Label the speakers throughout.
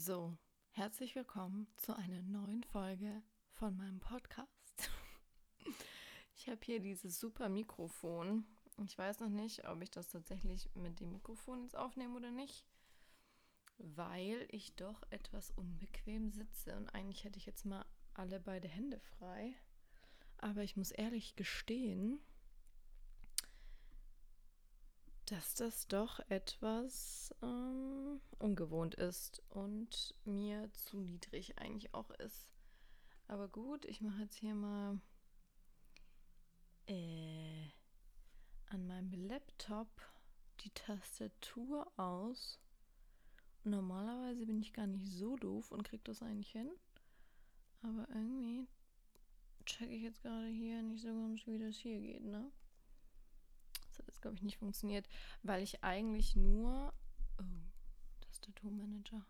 Speaker 1: So, herzlich willkommen zu einer neuen Folge von meinem Podcast. Ich habe hier dieses super Mikrofon. Ich weiß noch nicht, ob ich das tatsächlich mit dem Mikrofon jetzt aufnehme oder nicht, weil ich doch etwas unbequem sitze und eigentlich hätte ich jetzt mal alle beide Hände frei. Aber ich muss ehrlich gestehen, dass das doch etwas ähm, ungewohnt ist und mir zu niedrig eigentlich auch ist. Aber gut, ich mache jetzt hier mal äh, an meinem Laptop die Tastatur aus. Normalerweise bin ich gar nicht so doof und kriege das eigentlich hin. Aber irgendwie checke ich jetzt gerade hier nicht so ganz, wie das hier geht, ne? Das hat jetzt, glaube ich, nicht funktioniert, weil ich eigentlich nur. Oh, Tastaturmanager.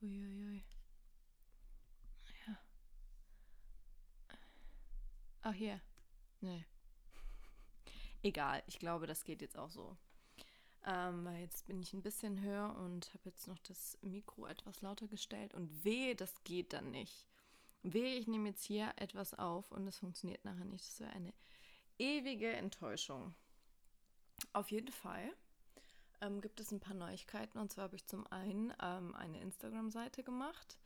Speaker 1: Uiuiui. Ja. Ach, hier. Nee. Egal, ich glaube, das geht jetzt auch so. Ähm, weil jetzt bin ich ein bisschen höher und habe jetzt noch das Mikro etwas lauter gestellt und wehe, das geht dann nicht. Wehe, ich nehme jetzt hier etwas auf und es funktioniert nachher nicht. Das wäre eine ewige Enttäuschung. Auf jeden Fall ähm, gibt es ein paar Neuigkeiten. Und zwar habe ich zum einen ähm, eine Instagram-Seite gemacht,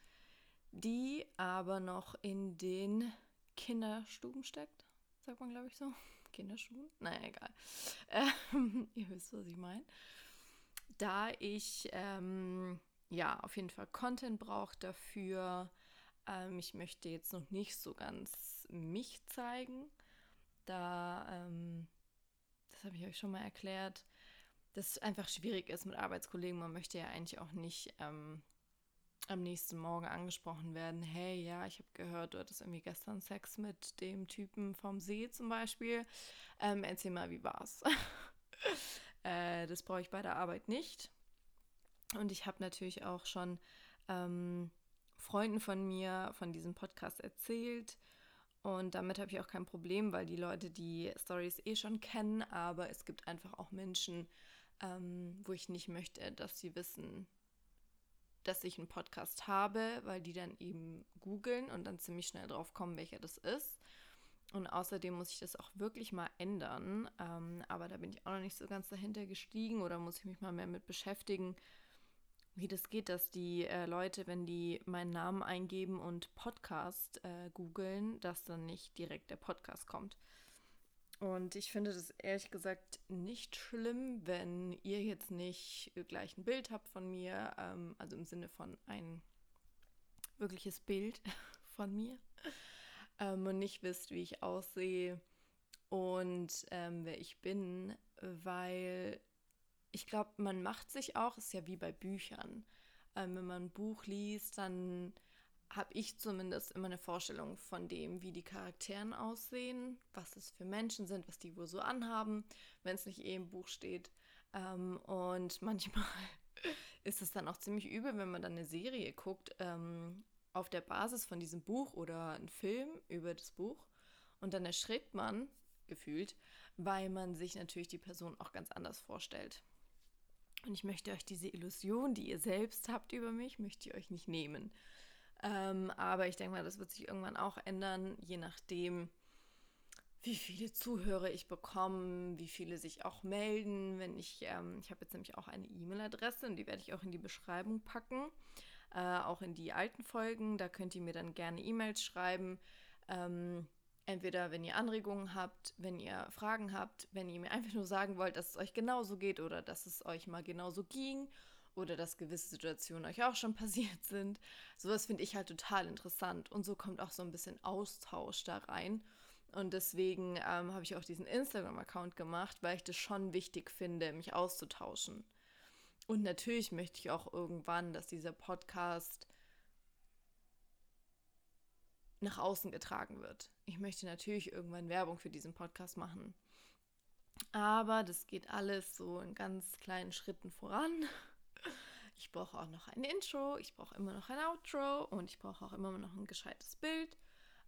Speaker 1: die aber noch in den Kinderstuben steckt. Sagt man, glaube ich, so. Kinderschuhen? Naja, egal. Ähm, ihr wisst, was ich meine. Da ich ähm, ja auf jeden Fall Content brauche dafür. Ähm, ich möchte jetzt noch nicht so ganz mich zeigen. Da ähm, habe ich euch schon mal erklärt, dass es einfach schwierig ist mit Arbeitskollegen. Man möchte ja eigentlich auch nicht ähm, am nächsten Morgen angesprochen werden, hey, ja, ich habe gehört, du hattest irgendwie gestern Sex mit dem Typen vom See zum Beispiel. Ähm, erzähl mal, wie war's? äh, das brauche ich bei der Arbeit nicht. Und ich habe natürlich auch schon ähm, Freunden von mir von diesem Podcast erzählt und damit habe ich auch kein Problem, weil die Leute die Stories eh schon kennen, aber es gibt einfach auch Menschen, ähm, wo ich nicht möchte, dass sie wissen, dass ich einen Podcast habe, weil die dann eben googeln und dann ziemlich schnell drauf kommen, welcher das ist. Und außerdem muss ich das auch wirklich mal ändern. Ähm, aber da bin ich auch noch nicht so ganz dahinter gestiegen oder muss ich mich mal mehr mit beschäftigen, wie das geht, dass die äh, Leute, wenn die meinen Namen eingeben und Podcast äh, googeln, dass dann nicht direkt der Podcast kommt. Und ich finde das ehrlich gesagt nicht schlimm, wenn ihr jetzt nicht gleich ein Bild habt von mir, ähm, also im Sinne von ein wirkliches Bild von mir ähm, und nicht wisst, wie ich aussehe und ähm, wer ich bin, weil ich glaube, man macht sich auch, ist ja wie bei Büchern. Ähm, wenn man ein Buch liest, dann habe ich zumindest immer eine Vorstellung von dem, wie die Charakteren aussehen, was es für Menschen sind, was die wohl so anhaben, wenn es nicht eh im Buch steht. Ähm, und manchmal ist es dann auch ziemlich übel, wenn man dann eine Serie guckt ähm, auf der Basis von diesem Buch oder einen Film über das Buch. Und dann erschrickt man, gefühlt, weil man sich natürlich die Person auch ganz anders vorstellt. Und ich möchte euch diese Illusion, die ihr selbst habt über mich, möchte ich euch nicht nehmen. Ähm, aber ich denke mal, das wird sich irgendwann auch ändern, je nachdem, wie viele Zuhörer ich bekomme, wie viele sich auch melden. Wenn ich, ähm, ich habe jetzt nämlich auch eine E-Mail-Adresse und die werde ich auch in die Beschreibung packen, äh, auch in die alten Folgen. Da könnt ihr mir dann gerne E-Mails schreiben. Ähm, Entweder wenn ihr Anregungen habt, wenn ihr Fragen habt, wenn ihr mir einfach nur sagen wollt, dass es euch genauso geht oder dass es euch mal genauso ging oder dass gewisse Situationen euch auch schon passiert sind. Sowas finde ich halt total interessant und so kommt auch so ein bisschen Austausch da rein. Und deswegen ähm, habe ich auch diesen Instagram-Account gemacht, weil ich das schon wichtig finde, mich auszutauschen. Und natürlich möchte ich auch irgendwann, dass dieser Podcast nach außen getragen wird. Ich möchte natürlich irgendwann Werbung für diesen Podcast machen. Aber das geht alles so in ganz kleinen Schritten voran. Ich brauche auch noch ein Intro, ich brauche immer noch ein Outro und ich brauche auch immer noch ein gescheites Bild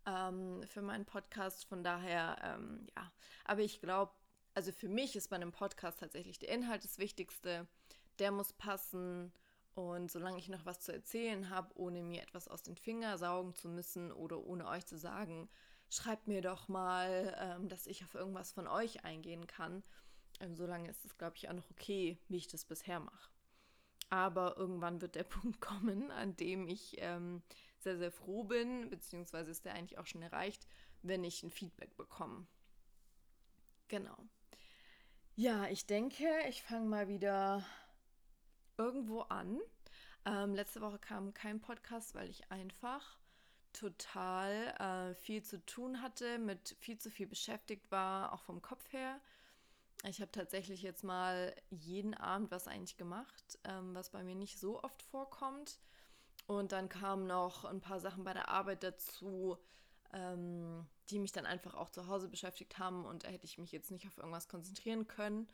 Speaker 1: ähm, für meinen Podcast. Von daher, ähm, ja. Aber ich glaube, also für mich ist bei einem Podcast tatsächlich der Inhalt das Wichtigste. Der muss passen Und solange ich noch was zu erzählen habe, ohne mir etwas aus den Fingern saugen zu müssen oder ohne euch zu sagen, schreibt mir doch mal, ähm, dass ich auf irgendwas von euch eingehen kann. Ähm, solange ist es, glaube ich, auch noch okay, wie ich das bisher mache. Aber irgendwann wird der Punkt kommen, an dem ich ähm, sehr, sehr froh bin, beziehungsweise ist der eigentlich auch schon erreicht, wenn ich ein Feedback bekomme. Genau. Ja, ich denke, ich fange mal wieder irgendwo an. Ähm, letzte Woche kam kein Podcast, weil ich einfach total äh, viel zu tun hatte, mit viel zu viel beschäftigt war, auch vom Kopf her. Ich habe tatsächlich jetzt mal jeden Abend was eigentlich gemacht, ähm, was bei mir nicht so oft vorkommt. Und dann kamen noch ein paar Sachen bei der Arbeit dazu, ähm, die mich dann einfach auch zu Hause beschäftigt haben. Und da hätte ich mich jetzt nicht auf irgendwas konzentrieren können,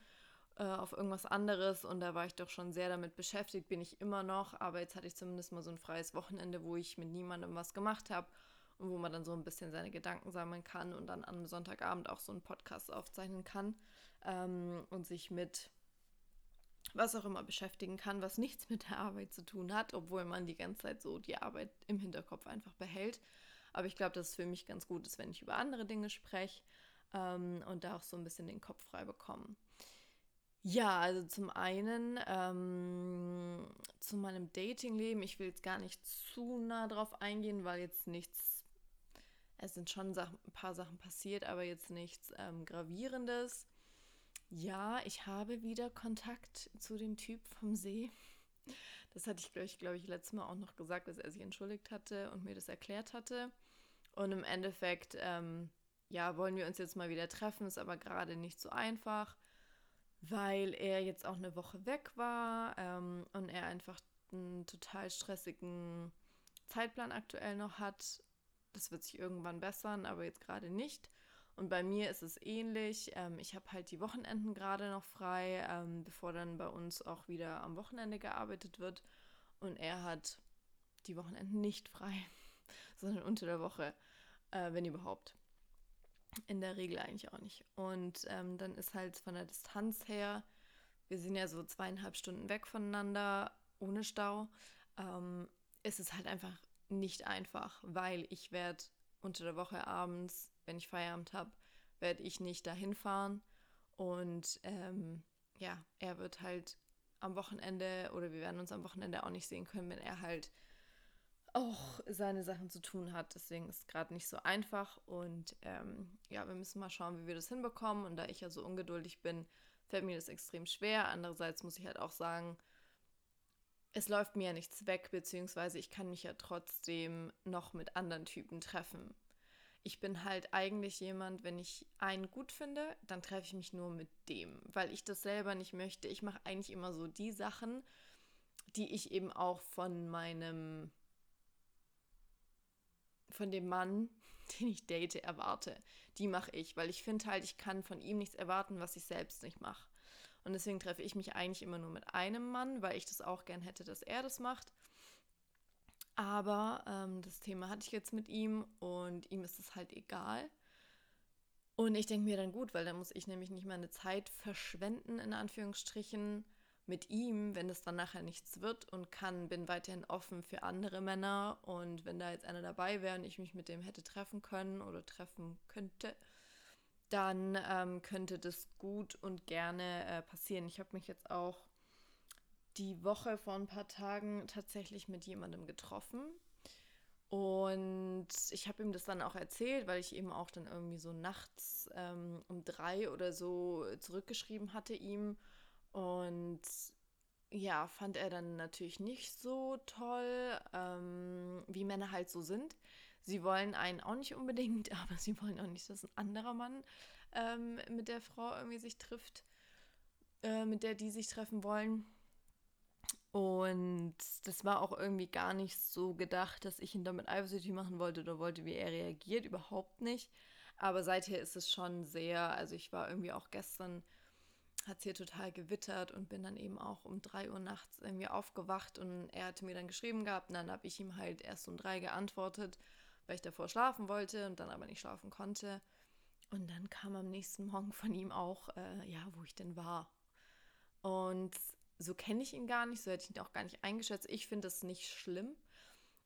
Speaker 1: äh, auf irgendwas anderes. Und da war ich doch schon sehr damit beschäftigt, bin ich immer noch. Aber jetzt hatte ich zumindest mal so ein freies Wochenende, wo ich mit niemandem was gemacht habe und wo man dann so ein bisschen seine Gedanken sammeln kann und dann am Sonntagabend auch so einen Podcast aufzeichnen kann ähm, und sich mit was auch immer beschäftigen kann, was nichts mit der Arbeit zu tun hat, obwohl man die ganze Zeit so die Arbeit im Hinterkopf einfach behält. Aber ich glaube, dass es für mich ganz gut ist, wenn ich über andere Dinge spreche ähm, und da auch so ein bisschen den Kopf frei bekomme. Ja, also zum einen ähm, zu meinem Datingleben. Ich will jetzt gar nicht zu nah drauf eingehen, weil jetzt nichts, es sind schon Sachen, ein paar Sachen passiert, aber jetzt nichts ähm, Gravierendes. Ja, ich habe wieder Kontakt zu dem Typ vom See. Das hatte ich, glaube ich, glaub ich, letztes Mal auch noch gesagt, dass er sich entschuldigt hatte und mir das erklärt hatte. Und im Endeffekt, ähm, ja, wollen wir uns jetzt mal wieder treffen, ist aber gerade nicht so einfach, weil er jetzt auch eine Woche weg war ähm, und er einfach einen total stressigen Zeitplan aktuell noch hat. Das wird sich irgendwann bessern, aber jetzt gerade nicht. Und bei mir ist es ähnlich. Ähm, ich habe halt die Wochenenden gerade noch frei, ähm, bevor dann bei uns auch wieder am Wochenende gearbeitet wird. Und er hat die Wochenenden nicht frei, sondern unter der Woche, äh, wenn überhaupt. In der Regel eigentlich auch nicht. Und ähm, dann ist halt von der Distanz her, wir sind ja so zweieinhalb Stunden weg voneinander, ohne Stau, ähm, ist es halt einfach nicht einfach, weil ich werde unter der Woche abends wenn ich Feierabend habe, werde ich nicht dahin fahren. Und ähm, ja, er wird halt am Wochenende oder wir werden uns am Wochenende auch nicht sehen können, wenn er halt auch seine Sachen zu tun hat. Deswegen ist es gerade nicht so einfach. Und ähm, ja, wir müssen mal schauen, wie wir das hinbekommen. Und da ich ja so ungeduldig bin, fällt mir das extrem schwer. Andererseits muss ich halt auch sagen, es läuft mir ja nichts weg, beziehungsweise ich kann mich ja trotzdem noch mit anderen Typen treffen ich bin halt eigentlich jemand, wenn ich einen gut finde, dann treffe ich mich nur mit dem, weil ich das selber nicht möchte. Ich mache eigentlich immer so die Sachen, die ich eben auch von meinem, von dem Mann, den ich date, erwarte. Die mache ich, weil ich finde halt, ich kann von ihm nichts erwarten, was ich selbst nicht mache. Und deswegen treffe ich mich eigentlich immer nur mit einem Mann, weil ich das auch gern hätte, dass er das macht. Aber ähm, das Thema hatte ich jetzt mit ihm und ihm ist es halt egal. Und ich denke mir dann gut, weil dann muss ich nämlich nicht meine Zeit verschwenden, in Anführungsstrichen, mit ihm, wenn es dann nachher nichts wird und kann, bin weiterhin offen für andere Männer. Und wenn da jetzt einer dabei wäre und ich mich mit dem hätte treffen können oder treffen könnte, dann ähm, könnte das gut und gerne äh, passieren. Ich habe mich jetzt auch die Woche vor ein paar Tagen tatsächlich mit jemandem getroffen. Und ich habe ihm das dann auch erzählt, weil ich eben auch dann irgendwie so nachts ähm, um drei oder so zurückgeschrieben hatte ihm. Und ja, fand er dann natürlich nicht so toll, ähm, wie Männer halt so sind. Sie wollen einen auch nicht unbedingt, aber sie wollen auch nicht, dass ein anderer Mann ähm, mit der Frau irgendwie sich trifft, äh, mit der die sich treffen wollen. Und das war auch irgendwie gar nicht so gedacht, dass ich ihn damit eifersüchtig machen wollte oder wollte, wie er reagiert. Überhaupt nicht. Aber seither ist es schon sehr, also ich war irgendwie auch gestern, hat es hier total gewittert und bin dann eben auch um drei Uhr nachts irgendwie aufgewacht und er hatte mir dann geschrieben gehabt und dann habe ich ihm halt erst um drei geantwortet, weil ich davor schlafen wollte und dann aber nicht schlafen konnte. Und dann kam am nächsten Morgen von ihm auch, äh, ja, wo ich denn war. Und so kenne ich ihn gar nicht, so hätte ich ihn auch gar nicht eingeschätzt. Ich finde das nicht schlimm,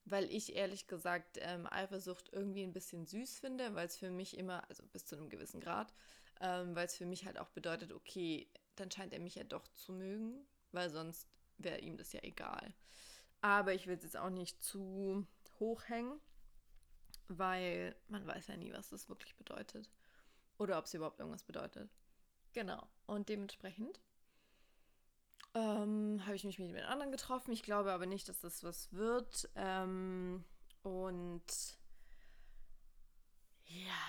Speaker 1: weil ich ehrlich gesagt ähm, Eifersucht irgendwie ein bisschen süß finde, weil es für mich immer, also bis zu einem gewissen Grad, ähm, weil es für mich halt auch bedeutet, okay, dann scheint er mich ja doch zu mögen, weil sonst wäre ihm das ja egal. Aber ich will es jetzt auch nicht zu hoch hängen, weil man weiß ja nie, was das wirklich bedeutet. Oder ob es überhaupt irgendwas bedeutet. Genau. Und dementsprechend ähm, habe ich mich mit jemand anderen getroffen. Ich glaube aber nicht, dass das was wird. Ähm, und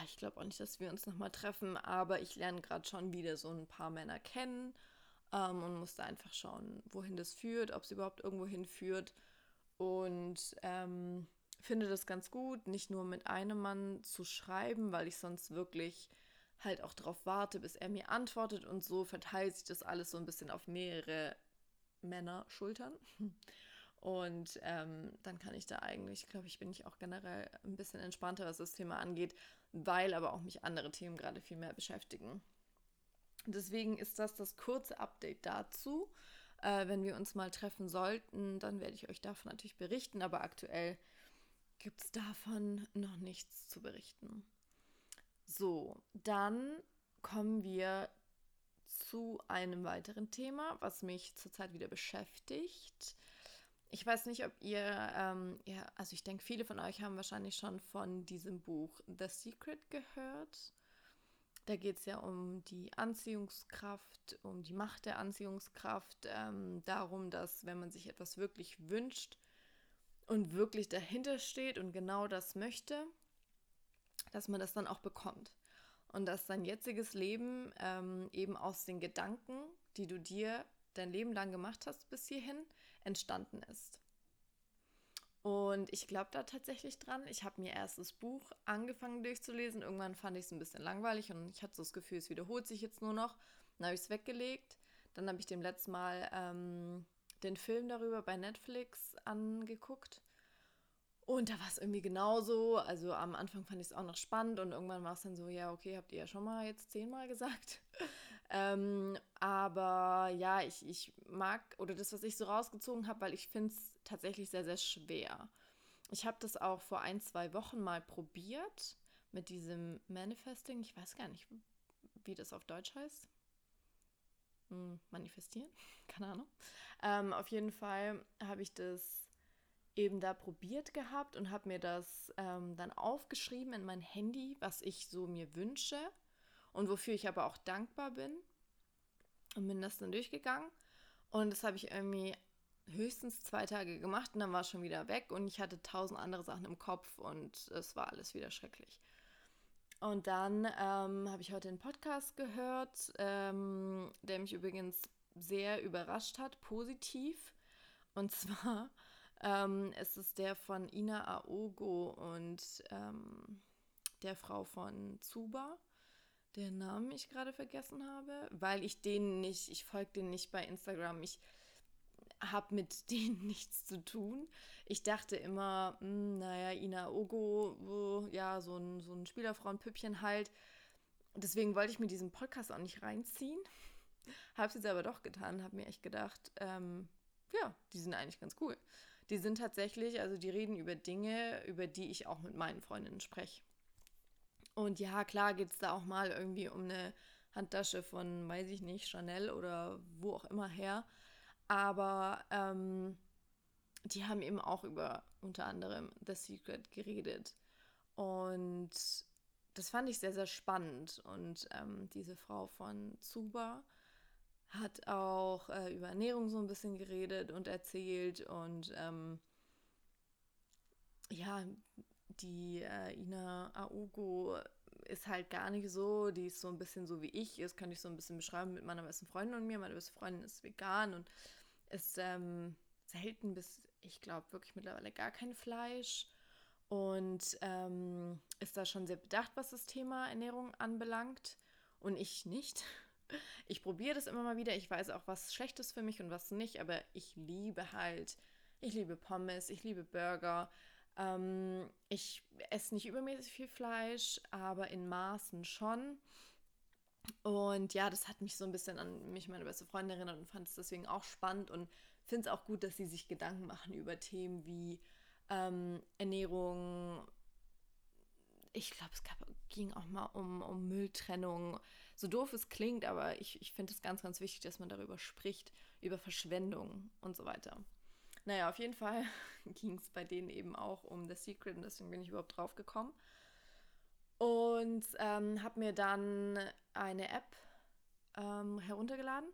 Speaker 1: ich glaube auch nicht, dass wir uns nochmal treffen, aber ich lerne gerade schon wieder so ein paar Männer kennen ähm, und musste einfach schauen, wohin das führt, ob es überhaupt irgendwo hinführt. Und ähm, finde das ganz gut, nicht nur mit einem Mann zu schreiben, weil ich sonst wirklich halt auch darauf warte, bis er mir antwortet und so verteilt sich das alles so ein bisschen auf mehrere Männer Schultern. Und ähm, dann kann ich da eigentlich, glaube ich, bin ich auch generell ein bisschen entspannter, was das Thema angeht, weil aber auch mich andere Themen gerade viel mehr beschäftigen. Deswegen ist das das kurze Update dazu. Äh, wenn wir uns mal treffen sollten, dann werde ich euch davon natürlich berichten, aber aktuell gibt es davon noch nichts zu berichten. So, dann kommen wir zu einem weiteren Thema, was mich zurzeit wieder beschäftigt. Ich weiß nicht, ob ihr, ähm, ja, also ich denke, viele von euch haben wahrscheinlich schon von diesem Buch The Secret gehört. Da geht es ja um die Anziehungskraft, um die Macht der Anziehungskraft, ähm, darum, dass wenn man sich etwas wirklich wünscht und wirklich dahinter steht und genau das möchte, dass man das dann auch bekommt. Und dass dein jetziges Leben ähm, eben aus den Gedanken, die du dir dein Leben lang gemacht hast bis hierhin, entstanden ist. Und ich glaube da tatsächlich dran. Ich habe mir erst das Buch angefangen durchzulesen. Irgendwann fand ich es ein bisschen langweilig und ich hatte so das Gefühl, es wiederholt sich jetzt nur noch. Dann habe ich es weggelegt. Dann habe ich dem letzten Mal ähm, den Film darüber bei Netflix angeguckt. Und da war es irgendwie genauso. Also am Anfang fand ich es auch noch spannend und irgendwann war es dann so, ja, okay, habt ihr ja schon mal jetzt zehnmal gesagt. ähm, aber ja, ich, ich mag, oder das, was ich so rausgezogen habe, weil ich finde es tatsächlich sehr, sehr schwer. Ich habe das auch vor ein, zwei Wochen mal probiert mit diesem Manifesting. Ich weiß gar nicht, wie das auf Deutsch heißt. Hm, manifestieren? Keine Ahnung. Ähm, auf jeden Fall habe ich das eben da probiert gehabt und habe mir das ähm, dann aufgeschrieben in mein Handy, was ich so mir wünsche und wofür ich aber auch dankbar bin. Und bin das dann durchgegangen. Und das habe ich irgendwie höchstens zwei Tage gemacht und dann war es schon wieder weg und ich hatte tausend andere Sachen im Kopf und es war alles wieder schrecklich. Und dann ähm, habe ich heute einen Podcast gehört, ähm, der mich übrigens sehr überrascht hat, positiv. Und zwar ähm, es ist der von Ina Aogo und ähm, der Frau von Zuba, deren Namen ich gerade vergessen habe, weil ich denen nicht, ich folge denen nicht bei Instagram. Ich habe mit denen nichts zu tun. Ich dachte immer, mh, hm, naja, Ina Ogo, ja, so ein, so ein Spielerfrauenpüppchen halt. Deswegen wollte ich mir diesen Podcast auch nicht reinziehen. Habe es jetzt aber doch getan, habe mir echt gedacht, ähm, ja, die sind eigentlich ganz cool die sind tatsächlich, also die reden über Dinge, über die ich auch mit meinen Freundinnen spreche. Und ja, klar geht es da auch mal irgendwie um eine Handtasche von, weiß ich nicht, Chanel oder wo auch immer her. Aber ähm, die haben eben auch über unter anderem The Secret geredet. Und das fand ich sehr, sehr spannend. Und ähm, diese Frau von Zuba, hat auch äh, über Ernährung so ein bisschen geredet und erzählt und ähm, ja, die äh, Ina Aogo ist halt gar nicht so, die ist so ein bisschen so wie ich, das kann ich so ein bisschen beschreiben mit meiner besten Freundin und mir. Meine beste Freundin ist vegan und ist ähm, selten bis, ich glaube, wirklich mittlerweile gar kein Fleisch und ähm, ist da schon sehr bedacht, was das Thema Ernährung anbelangt und ich nicht. Ich probiere das immer mal wieder. Ich weiß auch, was schlecht ist für mich und was nicht, aber ich liebe halt, ich liebe Pommes, ich liebe Burger. Ähm, ich esse nicht übermäßig viel Fleisch, aber in Maßen schon. Und ja, das hat mich so ein bisschen an mich, meine beste Freundin, erinnert und fand es deswegen auch spannend und finde es auch gut, dass sie sich Gedanken machen über Themen wie ähm, Ernährung. Ich glaube, es gab, ging auch mal um, um Mülltrennung. So doof es klingt, aber ich, ich finde es ganz, ganz wichtig, dass man darüber spricht, über Verschwendung und so weiter. Naja, auf jeden Fall ging es bei denen eben auch um The Secret und deswegen bin ich überhaupt drauf gekommen. Und ähm, habe mir dann eine App ähm, heruntergeladen,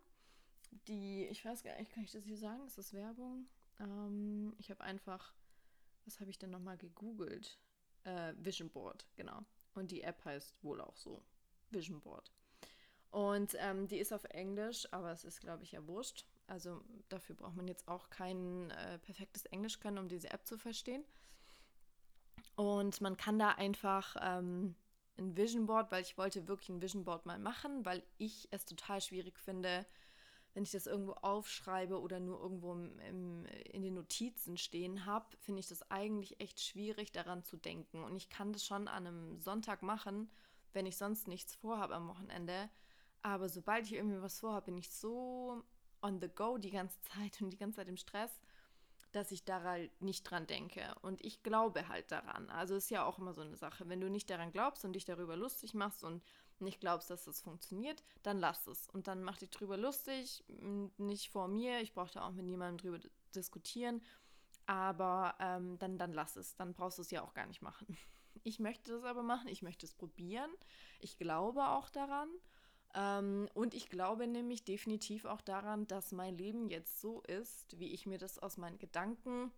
Speaker 1: die, ich weiß gar nicht, kann ich das hier sagen? Ist das Werbung? Ähm, ich habe einfach, was habe ich denn nochmal gegoogelt? Äh, Vision Board, genau. Und die App heißt wohl auch so, Vision Board. Und ähm, die ist auf Englisch, aber es ist, glaube ich, ja wurscht. Also dafür braucht man jetzt auch kein äh, perfektes Englisch können, um diese App zu verstehen. Und man kann da einfach ähm, ein Vision Board, weil ich wollte wirklich ein Vision Board mal machen, weil ich es total schwierig finde, wenn ich das irgendwo aufschreibe oder nur irgendwo im, im, in den Notizen stehen habe, finde ich das eigentlich echt schwierig, daran zu denken. Und ich kann das schon an einem Sonntag machen, wenn ich sonst nichts vorhabe am Wochenende. Aber sobald ich irgendwie was vorhabe, bin ich so on the go die ganze Zeit und die ganze Zeit im Stress, dass ich da halt nicht dran denke. Und ich glaube halt daran. Also ist ja auch immer so eine Sache. Wenn du nicht daran glaubst und dich darüber lustig machst und nicht glaubst, dass das funktioniert, dann lass es. Und dann mach dich drüber lustig, nicht vor mir. Ich brauche da auch mit niemandem drüber diskutieren. Aber ähm, dann, dann lass es. Dann brauchst du es ja auch gar nicht machen. Ich möchte das aber machen. Ich möchte es probieren. Ich glaube auch daran. Ähm, und ich glaube nämlich definitiv auch daran, dass mein Leben jetzt so ist, wie ich mir das aus meinen Gedanken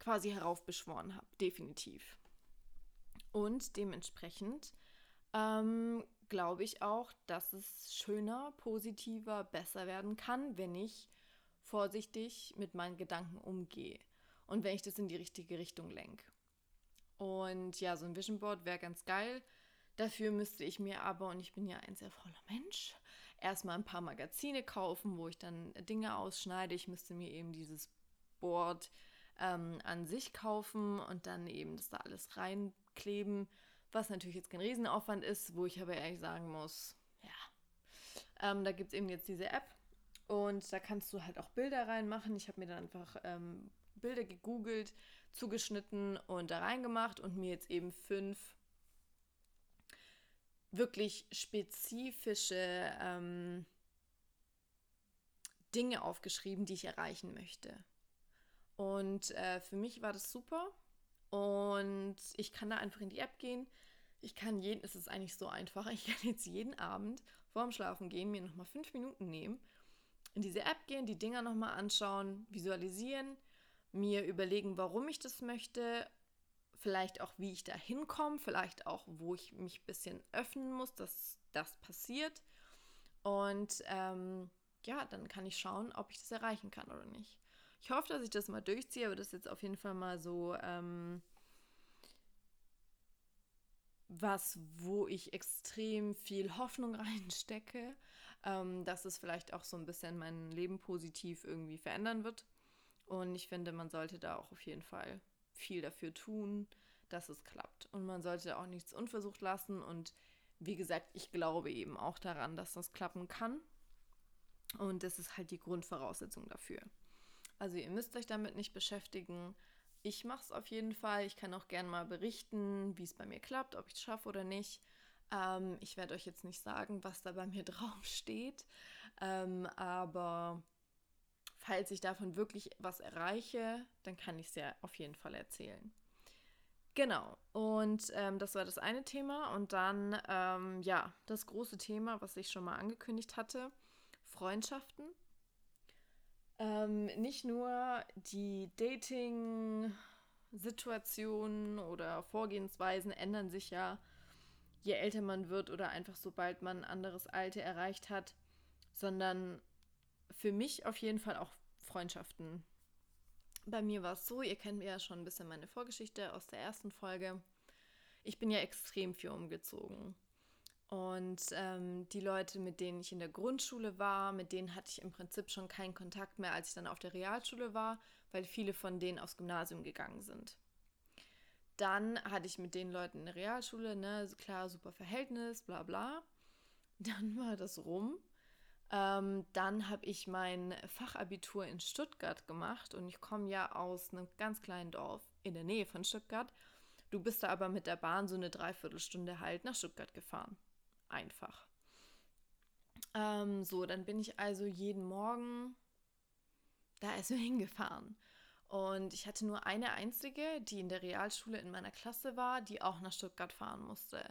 Speaker 1: quasi heraufbeschworen habe. Definitiv. Und dementsprechend ähm, glaube ich auch, dass es schöner, positiver, besser werden kann, wenn ich vorsichtig mit meinen Gedanken umgehe und wenn ich das in die richtige Richtung lenke. Und ja, so ein Vision Board wäre ganz geil. Dafür müsste ich mir aber, und ich bin ja ein sehr voller Mensch, erstmal ein paar Magazine kaufen, wo ich dann Dinge ausschneide. Ich müsste mir eben dieses Board ähm, an sich kaufen und dann eben das da alles reinkleben, was natürlich jetzt kein Riesenaufwand ist, wo ich aber ehrlich sagen muss, ja, ähm, da gibt es eben jetzt diese App und da kannst du halt auch Bilder reinmachen. Ich habe mir dann einfach ähm, Bilder gegoogelt, zugeschnitten und da reingemacht und mir jetzt eben fünf wirklich spezifische ähm, Dinge aufgeschrieben, die ich erreichen möchte. Und äh, für mich war das super. Und ich kann da einfach in die App gehen. Ich kann jeden, es ist eigentlich so einfach, ich kann jetzt jeden Abend vorm Schlafen gehen, mir nochmal fünf Minuten nehmen, in diese App gehen, die Dinger nochmal anschauen, visualisieren, mir überlegen, warum ich das möchte vielleicht auch, wie ich da hinkomme, vielleicht auch, wo ich mich ein bisschen öffnen muss, dass das passiert. Und ähm, ja, dann kann ich schauen, ob ich das erreichen kann oder nicht. Ich hoffe, dass ich das mal durchziehe, aber das ist jetzt auf jeden Fall mal so ähm, was, wo ich extrem viel Hoffnung reinstecke, ähm, dass es vielleicht auch so ein bisschen mein Leben positiv irgendwie verändern wird. Und ich finde, man sollte da auch auf jeden Fall viel dafür tun, dass es klappt. Und man sollte auch nichts unversucht lassen. Und wie gesagt, ich glaube eben auch daran, dass das klappen kann. Und das ist halt die Grundvoraussetzung dafür. Also ihr müsst euch damit nicht beschäftigen. Ich mache es auf jeden Fall. Ich kann auch gerne mal berichten, wie es bei mir klappt, ob ich es schaffe oder nicht. Ähm, ich werde euch jetzt nicht sagen, was da bei mir drauf steht. Ähm, aber falls ich davon wirklich was erreiche, dann kann ich es ja auf jeden Fall erzählen. Genau, und ähm, das war das eine Thema. Und dann, ähm, ja, das große Thema, was ich schon mal angekündigt hatte, Freundschaften. Ähm, nicht nur die Dating-Situationen oder Vorgehensweisen ändern sich ja, je älter man wird oder einfach sobald man ein anderes Alter erreicht hat, sondern für mich auf jeden Fall auch Freundschaften. Bei mir war es so, ihr kennt ja schon ein bisschen meine Vorgeschichte aus der ersten Folge. Ich bin ja extrem viel umgezogen. Und ähm, die Leute, mit denen ich in der Grundschule war, mit denen hatte ich im Prinzip schon keinen Kontakt mehr, als ich dann auf der Realschule war, weil viele von denen aufs Gymnasium gegangen sind. Dann hatte ich mit den Leuten in der Realschule, ne, klar, super Verhältnis, bla bla. dann war das rum. Ähm, dann habe ich mein Fachabitur in Stuttgart gemacht und ich komme ja aus einem ganz kleinen Dorf in der Nähe von Stuttgart. Du bist da aber mit der Bahn so eine Dreiviertelstunde halt nach Stuttgart gefahren. Einfach. Ähm, so, dann bin ich also jeden Morgen da also hingefahren. Und ich hatte nur eine einzige, die in der Realschule in meiner Klasse war, die auch nach Stuttgart fahren musste.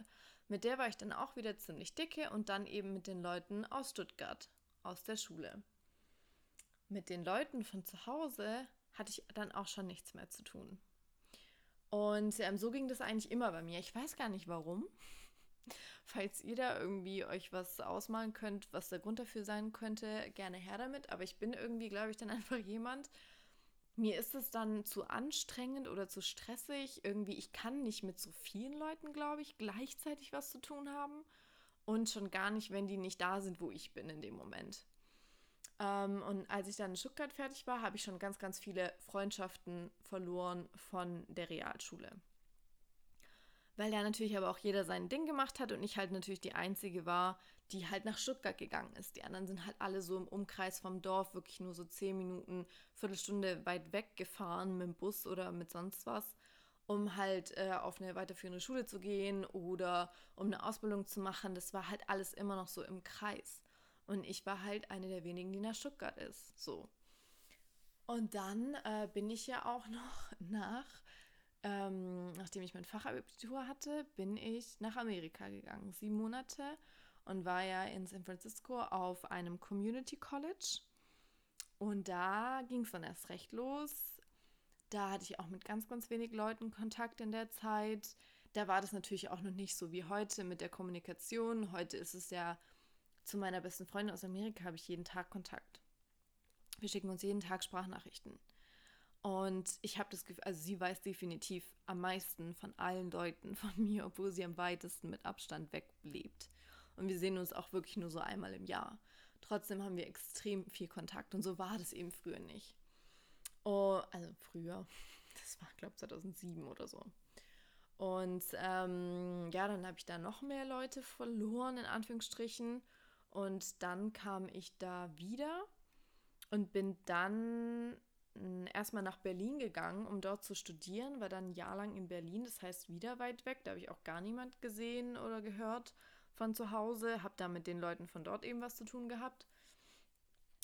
Speaker 1: Mit der war ich dann auch wieder ziemlich dicke und dann eben mit den Leuten aus Stuttgart, aus der Schule. Mit den Leuten von zu Hause hatte ich dann auch schon nichts mehr zu tun. Und ähm, so ging das eigentlich immer bei mir. Ich weiß gar nicht warum. Falls ihr da irgendwie euch was ausmalen könnt, was der Grund dafür sein könnte, gerne her damit. Aber ich bin irgendwie, glaube ich, dann einfach jemand, mir ist es dann zu anstrengend oder zu stressig. Irgendwie, ich kann nicht mit so vielen Leuten, glaube ich, gleichzeitig was zu tun haben. Und schon gar nicht, wenn die nicht da sind, wo ich bin in dem Moment. Ähm, und als ich dann in Stuttgart fertig war, habe ich schon ganz, ganz viele Freundschaften verloren von der Realschule. Weil da natürlich aber auch jeder sein Ding gemacht hat und ich halt natürlich die Einzige war, die halt nach Stuttgart gegangen ist. Die anderen sind halt alle so im Umkreis vom Dorf, wirklich nur so zehn Minuten, Viertelstunde weit weg gefahren mit dem Bus oder mit sonst was, um halt äh, auf eine weiterführende Schule zu gehen oder um eine Ausbildung zu machen. Das war halt alles immer noch so im Kreis. Und ich war halt eine der wenigen, die nach Stuttgart ist. So. Und dann äh, bin ich ja auch noch nach, ähm, nachdem ich mein Fachabitur hatte, bin ich nach Amerika gegangen. Sieben Monate und war ja in San Francisco auf einem Community College. Und da ging es dann erst recht los. Da hatte ich auch mit ganz, ganz wenig Leuten Kontakt in der Zeit. Da war das natürlich auch noch nicht so wie heute mit der Kommunikation. Heute ist es ja zu meiner besten Freundin aus Amerika habe ich jeden Tag Kontakt. Wir schicken uns jeden Tag Sprachnachrichten. Und ich habe das Gefühl, also sie weiß definitiv am meisten von allen Leuten von mir, obwohl sie am weitesten mit Abstand weglebt. Und wir sehen uns auch wirklich nur so einmal im Jahr. Trotzdem haben wir extrem viel Kontakt und so war das eben früher nicht. Oh, also früher, das war glaube ich 2007 oder so. Und ähm, ja, dann habe ich da noch mehr Leute verloren, in Anführungsstrichen. Und dann kam ich da wieder und bin dann hm, erstmal nach Berlin gegangen, um dort zu studieren, war dann ein Jahr lang in Berlin, das heißt wieder weit weg, da habe ich auch gar niemand gesehen oder gehört von zu Hause, habe da mit den Leuten von dort eben was zu tun gehabt.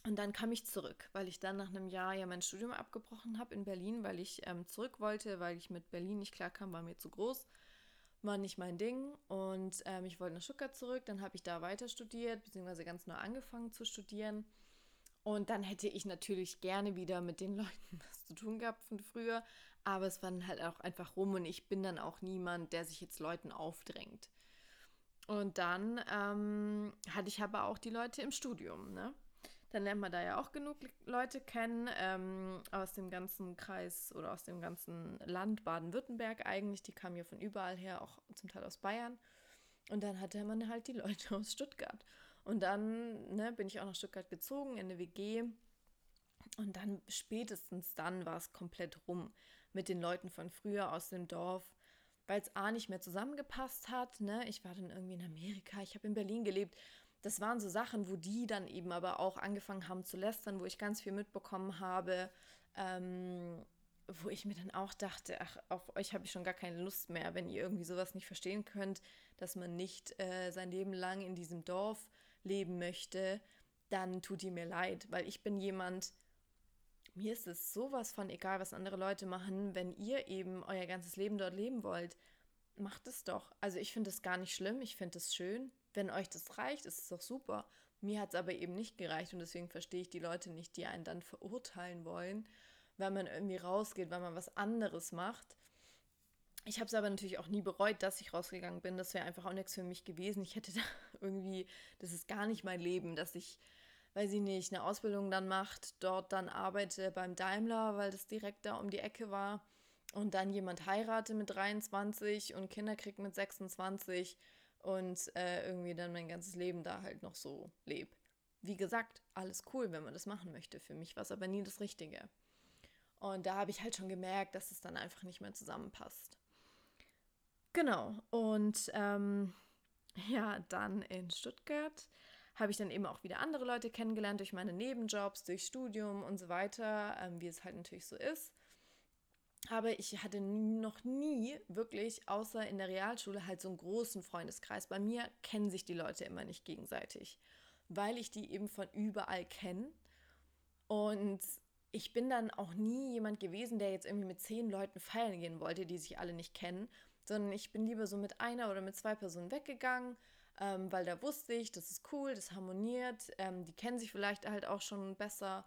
Speaker 1: Und dann kam ich zurück, weil ich dann nach einem Jahr ja mein Studium abgebrochen habe in Berlin, weil ich ähm, zurück wollte, weil ich mit Berlin nicht klarkam, war mir zu groß, war nicht mein Ding. Und ähm, ich wollte nach Stuttgart zurück, dann habe ich da weiter studiert, beziehungsweise ganz neu angefangen zu studieren. Und dann hätte ich natürlich gerne wieder mit den Leuten was zu tun gehabt von früher, aber es war dann halt auch einfach rum und ich bin dann auch niemand, der sich jetzt Leuten aufdrängt. Und dann ähm, hatte ich aber auch die Leute im Studium. Ne? Dann lernt man da ja auch genug Leute kennen ähm, aus dem ganzen Kreis oder aus dem ganzen Land Baden-Württemberg eigentlich. Die kamen ja von überall her, auch zum Teil aus Bayern. Und dann hatte man halt die Leute aus Stuttgart. Und dann ne, bin ich auch nach Stuttgart gezogen in eine WG. Und dann spätestens dann war es komplett rum mit den Leuten von früher aus dem Dorf weil es A nicht mehr zusammengepasst hat. Ne? Ich war dann irgendwie in Amerika, ich habe in Berlin gelebt. Das waren so Sachen, wo die dann eben aber auch angefangen haben zu lästern, wo ich ganz viel mitbekommen habe, ähm, wo ich mir dann auch dachte, ach, auf euch habe ich schon gar keine Lust mehr, wenn ihr irgendwie sowas nicht verstehen könnt, dass man nicht äh, sein Leben lang in diesem Dorf leben möchte, dann tut ihr mir leid, weil ich bin jemand, mir ist es sowas von egal, was andere Leute machen, wenn ihr eben euer ganzes Leben dort leben wollt. Macht es doch. Also ich finde es gar nicht schlimm, ich finde es schön. Wenn euch das reicht, ist es doch super. Mir hat es aber eben nicht gereicht und deswegen verstehe ich die Leute nicht, die einen dann verurteilen wollen, weil man irgendwie rausgeht, weil man was anderes macht. Ich habe es aber natürlich auch nie bereut, dass ich rausgegangen bin. Das wäre einfach auch nichts für mich gewesen. Ich hätte da irgendwie, das ist gar nicht mein Leben, dass ich weiß ich nicht, eine Ausbildung dann macht, dort dann arbeite beim Daimler, weil das direkt da um die Ecke war und dann jemand heirate mit 23 und Kinder kriegt mit 26 und äh, irgendwie dann mein ganzes Leben da halt noch so lebe. Wie gesagt, alles cool, wenn man das machen möchte. Für mich war es aber nie das Richtige. Und da habe ich halt schon gemerkt, dass es dann einfach nicht mehr zusammenpasst. Genau. Und ähm, ja, dann in Stuttgart habe ich dann eben auch wieder andere Leute kennengelernt durch meine Nebenjobs, durch Studium und so weiter, ähm, wie es halt natürlich so ist. Aber ich hatte noch nie wirklich, außer in der Realschule, halt so einen großen Freundeskreis. Bei mir kennen sich die Leute immer nicht gegenseitig, weil ich die eben von überall kenne. Und ich bin dann auch nie jemand gewesen, der jetzt irgendwie mit zehn Leuten feiern gehen wollte, die sich alle nicht kennen, sondern ich bin lieber so mit einer oder mit zwei Personen weggegangen, ähm, weil da wusste ich, das ist cool, das harmoniert, ähm, die kennen sich vielleicht halt auch schon besser.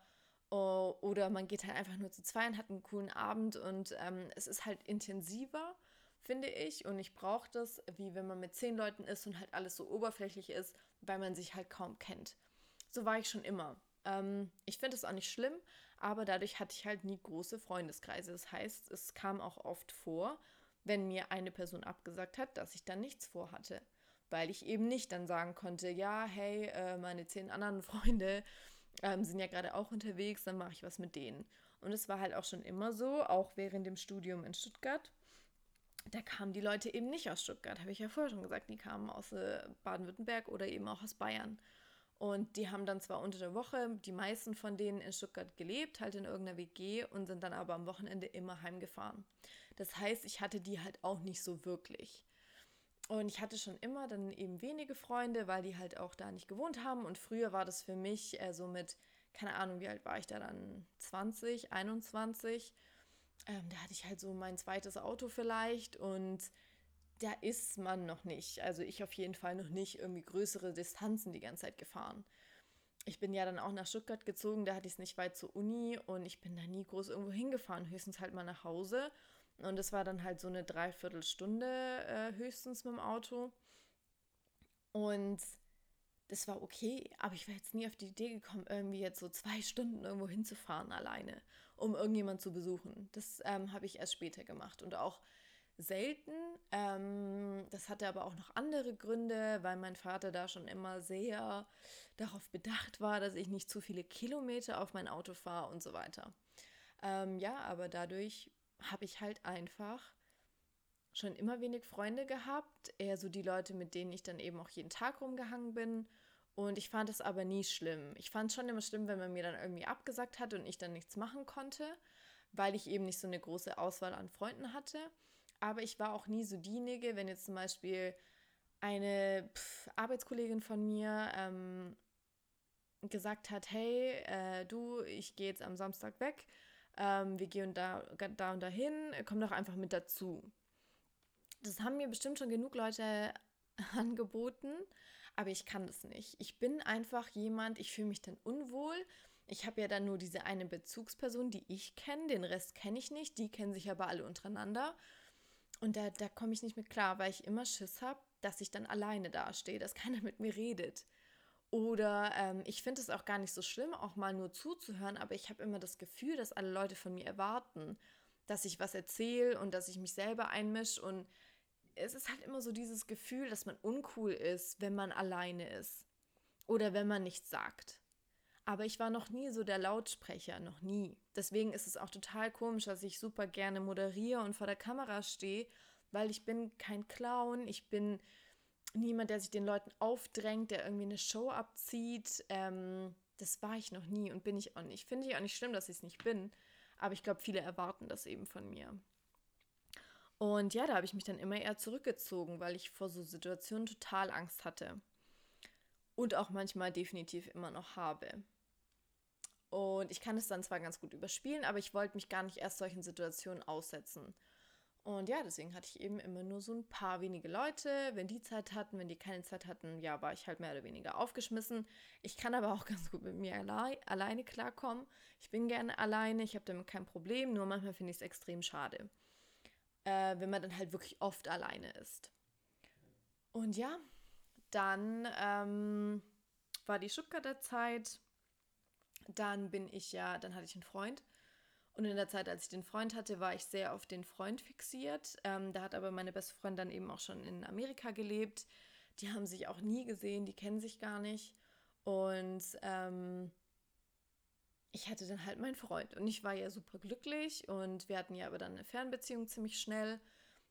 Speaker 1: Oh, oder man geht halt einfach nur zu zwei und hat einen coolen Abend und ähm, es ist halt intensiver, finde ich. Und ich brauche das, wie wenn man mit zehn Leuten ist und halt alles so oberflächlich ist, weil man sich halt kaum kennt. So war ich schon immer. Ähm, ich finde es auch nicht schlimm, aber dadurch hatte ich halt nie große Freundeskreise. Das heißt, es kam auch oft vor, wenn mir eine Person abgesagt hat, dass ich dann nichts vorhatte weil ich eben nicht dann sagen konnte, ja, hey, äh, meine zehn anderen Freunde ähm, sind ja gerade auch unterwegs, dann mache ich was mit denen. Und es war halt auch schon immer so, auch während dem Studium in Stuttgart. Da kamen die Leute eben nicht aus Stuttgart, habe ich ja vorher schon gesagt. Die kamen aus äh, Baden-Württemberg oder eben auch aus Bayern. Und die haben dann zwar unter der Woche, die meisten von denen in Stuttgart gelebt, halt in irgendeiner WG und sind dann aber am Wochenende immer heimgefahren. Das heißt, ich hatte die halt auch nicht so wirklich. Und ich hatte schon immer dann eben wenige Freunde, weil die halt auch da nicht gewohnt haben. Und früher war das für mich äh, so mit, keine Ahnung, wie alt war ich da dann? 20, 21. Ähm, da hatte ich halt so mein zweites Auto vielleicht und da ist man noch nicht. Also ich auf jeden Fall noch nicht irgendwie größere Distanzen die ganze Zeit gefahren. Ich bin ja dann auch nach Stuttgart gezogen, da hatte ich es nicht weit zur Uni und ich bin da nie groß irgendwo hingefahren, höchstens halt mal nach Hause und es war dann halt so eine Dreiviertelstunde äh, höchstens mit dem Auto. Und das war okay, aber ich wäre jetzt nie auf die Idee gekommen, irgendwie jetzt so zwei Stunden irgendwo hinzufahren alleine, um irgendjemand zu besuchen. Das ähm, habe ich erst später gemacht und auch selten. Ähm, das hatte aber auch noch andere Gründe, weil mein Vater da schon immer sehr darauf bedacht war, dass ich nicht zu viele Kilometer auf mein Auto fahre und so weiter. Ähm, ja, aber dadurch habe ich halt einfach schon immer wenig Freunde gehabt, eher so die Leute, mit denen ich dann eben auch jeden Tag rumgehangen bin. Und ich fand es aber nie schlimm. Ich fand es schon immer schlimm, wenn man mir dann irgendwie abgesagt hat und ich dann nichts machen konnte, weil ich eben nicht so eine große Auswahl an Freunden hatte. Aber ich war auch nie so diejenige, wenn jetzt zum Beispiel eine pff, Arbeitskollegin von mir ähm, gesagt hat, hey, äh, du, ich gehe jetzt am Samstag weg ähm, wir gehen da, da und dahin, komm doch einfach mit dazu. Das haben mir bestimmt schon genug Leute angeboten, aber ich kann das nicht. Ich bin einfach jemand, ich fühle mich dann unwohl. Ich habe ja dann nur diese eine Bezugsperson, die ich kenne, den Rest kenne ich nicht, die kennen sich aber alle untereinander. Und da, da komme ich nicht mit klar, weil ich immer Schiss habe, dass ich dann alleine dastehe, dass keiner mit mir redet. Oder ähm, ich finde es auch gar nicht so schlimm, auch mal nur zuzuhören, aber ich habe immer das Gefühl, dass alle Leute von mir erwarten, dass ich was erzähle und dass ich mich selber einmische. Und es ist halt immer so dieses Gefühl, dass man uncool ist, wenn man alleine ist. Oder wenn man nichts sagt. Aber ich war noch nie so der Lautsprecher, noch nie. Deswegen ist es auch total komisch, dass ich super gerne moderiere und vor der Kamera stehe, weil ich bin kein Clown, ich bin niemand, der sich den Leuten aufdrängt, der irgendwie eine Show abzieht. Ähm, das war ich noch nie und bin ich auch nicht. Finde ich auch nicht schlimm, dass ich es nicht bin. Aber ich glaube, viele erwarten das eben von mir. Und ja, da habe ich mich dann immer eher zurückgezogen, weil ich vor so Situationen total Angst hatte. Und auch manchmal definitiv immer noch habe. Und ich kann es dann zwar ganz gut überspielen, aber ich wollte mich gar nicht erst solchen Situationen aussetzen. Und ja, deswegen hatte ich eben immer nur so ein paar wenige Leute. Wenn die Zeit hatten, wenn die keine Zeit hatten, ja, war ich halt mehr oder weniger aufgeschmissen. Ich kann aber auch ganz gut mit mir allein, alleine klarkommen. Ich bin gerne alleine, ich habe damit kein Problem, nur manchmal finde ich es extrem schade, äh, wenn man dann halt wirklich oft alleine ist. Und ja, dann ähm, war die Stuttgarter Zeit. Dann bin ich ja, dann hatte ich einen Freund und in der Zeit, als ich den Freund hatte, war ich sehr auf den Freund fixiert. Ähm, da hat aber meine beste Freundin dann eben auch schon in Amerika gelebt. Die haben sich auch nie gesehen, die kennen sich gar nicht. Und ähm, ich hatte dann halt meinen Freund und ich war ja super glücklich und wir hatten ja aber dann eine Fernbeziehung ziemlich schnell.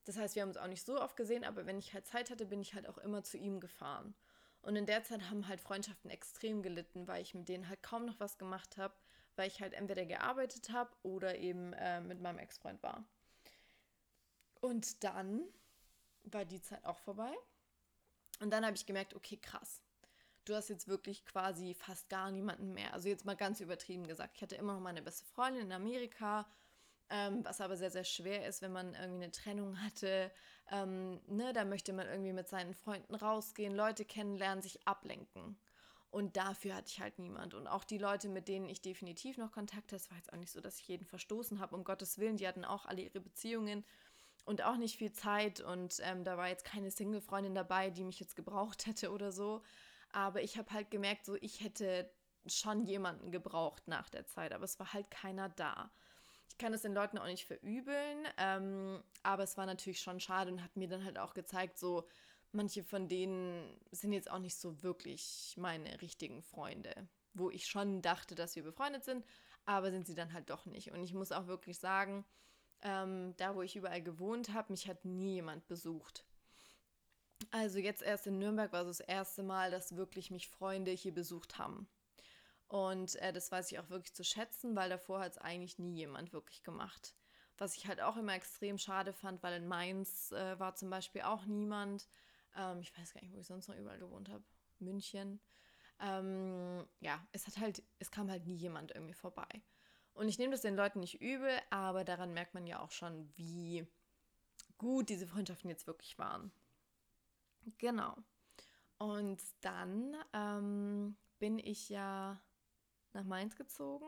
Speaker 1: Das heißt, wir haben uns auch nicht so oft gesehen, aber wenn ich halt Zeit hatte, bin ich halt auch immer zu ihm gefahren. Und in der Zeit haben halt Freundschaften extrem gelitten, weil ich mit denen halt kaum noch was gemacht habe, weil ich halt entweder gearbeitet habe oder eben äh, mit meinem Ex-Freund war. Und dann war die Zeit auch vorbei. Und dann habe ich gemerkt, okay, krass. Du hast jetzt wirklich quasi fast gar niemanden mehr. Also jetzt mal ganz übertrieben gesagt. Ich hatte immer noch meine beste Freundin in Amerika, ähm, was aber sehr, sehr schwer ist, wenn man irgendwie eine Trennung hatte. Ähm, ne, da möchte man irgendwie mit seinen Freunden rausgehen, Leute kennenlernen, sich ablenken. Und dafür hatte ich halt niemand. Und auch die Leute, mit denen ich definitiv noch Kontakt hatte, es war jetzt auch nicht so, dass ich jeden verstoßen habe, um Gottes Willen, die hatten auch alle ihre Beziehungen und auch nicht viel Zeit. Und ähm, da war jetzt keine Single-Freundin dabei, die mich jetzt gebraucht hätte oder so. Aber ich habe halt gemerkt, so ich hätte schon jemanden gebraucht nach der Zeit, aber es war halt keiner da. Ich kann es den Leuten auch nicht verübeln, ähm, aber es war natürlich schon schade und hat mir dann halt auch gezeigt, so manche von denen sind jetzt auch nicht so wirklich meine richtigen Freunde, wo ich schon dachte, dass wir befreundet sind, aber sind sie dann halt doch nicht. Und ich muss auch wirklich sagen, ähm, da wo ich überall gewohnt habe, mich hat nie jemand besucht. Also jetzt erst in Nürnberg war so das erste Mal, dass wirklich mich Freunde hier besucht haben. Und äh, das weiß ich auch wirklich zu schätzen, weil davor hat es eigentlich nie jemand wirklich gemacht. Was ich halt auch immer extrem schade fand, weil in Mainz äh, war zum Beispiel auch niemand. Ähm, ich weiß gar nicht, wo ich sonst noch überall gewohnt habe. München. Ähm, ja, es hat halt, es kam halt nie jemand irgendwie vorbei. Und ich nehme das den Leuten nicht übel, aber daran merkt man ja auch schon, wie gut diese Freundschaften jetzt wirklich waren. Genau. Und dann ähm, bin ich ja nach Mainz gezogen.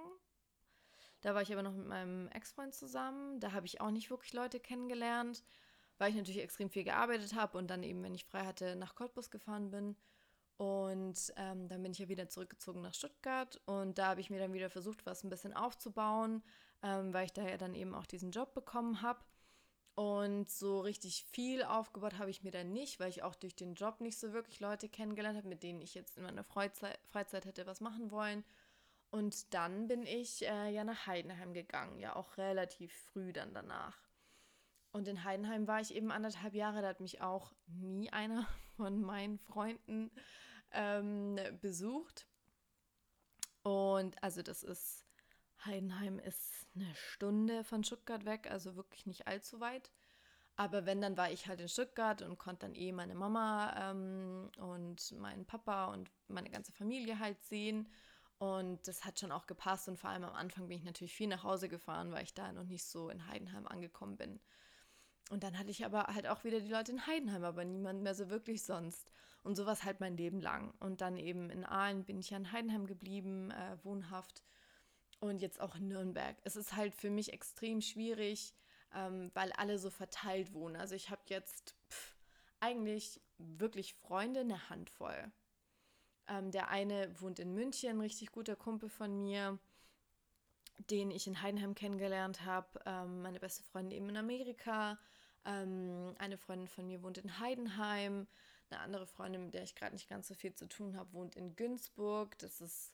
Speaker 1: Da war ich aber noch mit meinem Ex-Freund zusammen. Da habe ich auch nicht wirklich Leute kennengelernt, weil ich natürlich extrem viel gearbeitet habe und dann eben, wenn ich frei hatte, nach Cottbus gefahren bin. Und ähm, dann bin ich ja wieder zurückgezogen nach Stuttgart und da habe ich mir dann wieder versucht, was ein bisschen aufzubauen, ähm, weil ich da ja dann eben auch diesen Job bekommen habe. Und so richtig viel aufgebaut habe ich mir dann nicht, weil ich auch durch den Job nicht so wirklich Leute kennengelernt habe, mit denen ich jetzt in meiner Freizeit, Freizeit hätte was machen wollen. Und dann bin ich äh, ja nach Heidenheim gegangen, ja auch relativ früh dann danach. Und in Heidenheim war ich eben anderthalb Jahre, da hat mich auch nie einer von meinen Freunden ähm, besucht. Und also das ist, Heidenheim ist eine Stunde von Stuttgart weg, also wirklich nicht allzu weit. Aber wenn, dann war ich halt in Stuttgart und konnte dann eh meine Mama ähm, und meinen Papa und meine ganze Familie halt sehen. Und das hat schon auch gepasst. Und vor allem am Anfang bin ich natürlich viel nach Hause gefahren, weil ich da noch nicht so in Heidenheim angekommen bin. Und dann hatte ich aber halt auch wieder die Leute in Heidenheim, aber niemand mehr so wirklich sonst. Und sowas halt mein Leben lang. Und dann eben in Aalen bin ich ja in Heidenheim geblieben, äh, wohnhaft. Und jetzt auch in Nürnberg. Es ist halt für mich extrem schwierig, ähm, weil alle so verteilt wohnen. Also ich habe jetzt pff, eigentlich wirklich Freunde, eine Handvoll. Ähm, der eine wohnt in München, richtig guter Kumpel von mir, den ich in Heidenheim kennengelernt habe. Ähm, meine beste Freundin eben in Amerika. Ähm, eine Freundin von mir wohnt in Heidenheim. Eine andere Freundin, mit der ich gerade nicht ganz so viel zu tun habe, wohnt in Günzburg. Das ist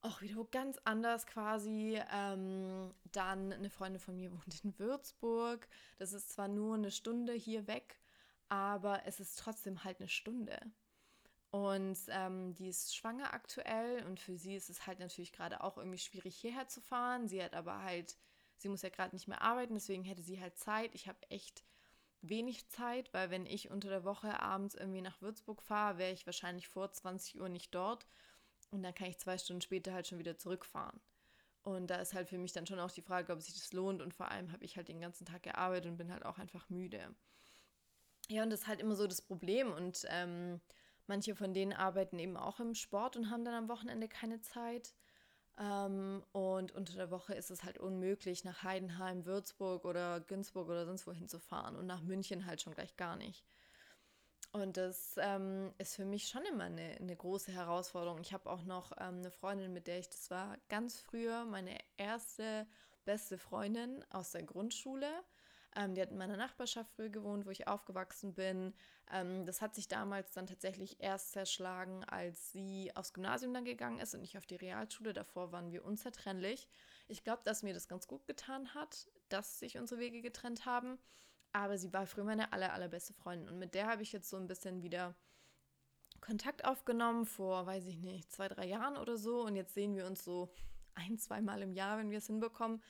Speaker 1: auch wieder ganz anders quasi. Ähm, dann eine Freundin von mir wohnt in Würzburg. Das ist zwar nur eine Stunde hier weg, aber es ist trotzdem halt eine Stunde. Und ähm, die ist schwanger aktuell und für sie ist es halt natürlich gerade auch irgendwie schwierig, hierher zu fahren. Sie hat aber halt, sie muss ja gerade nicht mehr arbeiten, deswegen hätte sie halt Zeit. Ich habe echt wenig Zeit, weil wenn ich unter der Woche abends irgendwie nach Würzburg fahre, wäre ich wahrscheinlich vor 20 Uhr nicht dort und dann kann ich zwei Stunden später halt schon wieder zurückfahren. Und da ist halt für mich dann schon auch die Frage, ob sich das lohnt und vor allem habe ich halt den ganzen Tag gearbeitet und bin halt auch einfach müde. Ja, und das ist halt immer so das Problem und ähm, Manche von denen arbeiten eben auch im Sport und haben dann am Wochenende keine Zeit. Ähm, und unter der Woche ist es halt unmöglich, nach Heidenheim, Würzburg oder Günzburg oder sonst wohin zu fahren. Und nach München halt schon gleich gar nicht. Und das ähm, ist für mich schon immer eine, eine große Herausforderung. Ich habe auch noch ähm, eine Freundin, mit der ich, das war ganz früher meine erste beste Freundin aus der Grundschule. Ähm, die hat in meiner Nachbarschaft früher gewohnt, wo ich aufgewachsen bin. Ähm, das hat sich damals dann tatsächlich erst zerschlagen, als sie aufs Gymnasium dann gegangen ist und nicht auf die Realschule. Davor waren wir unzertrennlich. Ich glaube, dass mir das ganz gut getan hat, dass sich unsere Wege getrennt haben. Aber sie war früher meine aller, allerbeste Freundin. Und mit der habe ich jetzt so ein bisschen wieder Kontakt aufgenommen vor, weiß ich nicht, zwei, drei Jahren oder so. Und jetzt sehen wir uns so ein, zweimal im Jahr, wenn wir es hinbekommen.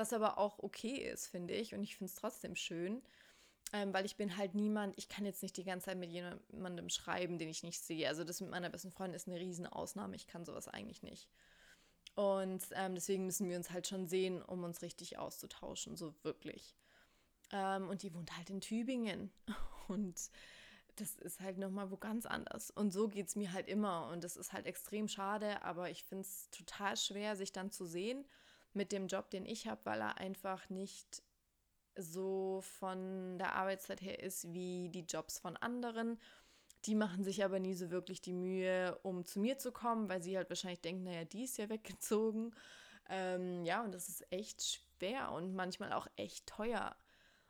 Speaker 1: Was aber auch okay ist, finde ich. Und ich finde es trotzdem schön. Ähm, weil ich bin halt niemand, ich kann jetzt nicht die ganze Zeit mit jemandem schreiben, den ich nicht sehe. Also das mit meiner besten Freundin ist eine Riesenausnahme. Ich kann sowas eigentlich nicht. Und ähm, deswegen müssen wir uns halt schon sehen, um uns richtig auszutauschen, so wirklich. Ähm, und die wohnt halt in Tübingen. Und das ist halt nochmal wo ganz anders. Und so geht es mir halt immer. Und das ist halt extrem schade, aber ich finde es total schwer, sich dann zu sehen mit dem Job, den ich habe, weil er einfach nicht so von der Arbeitszeit her ist wie die Jobs von anderen. Die machen sich aber nie so wirklich die Mühe, um zu mir zu kommen, weil sie halt wahrscheinlich denken, naja, die ist ja weggezogen. Ähm, ja, und das ist echt schwer und manchmal auch echt teuer.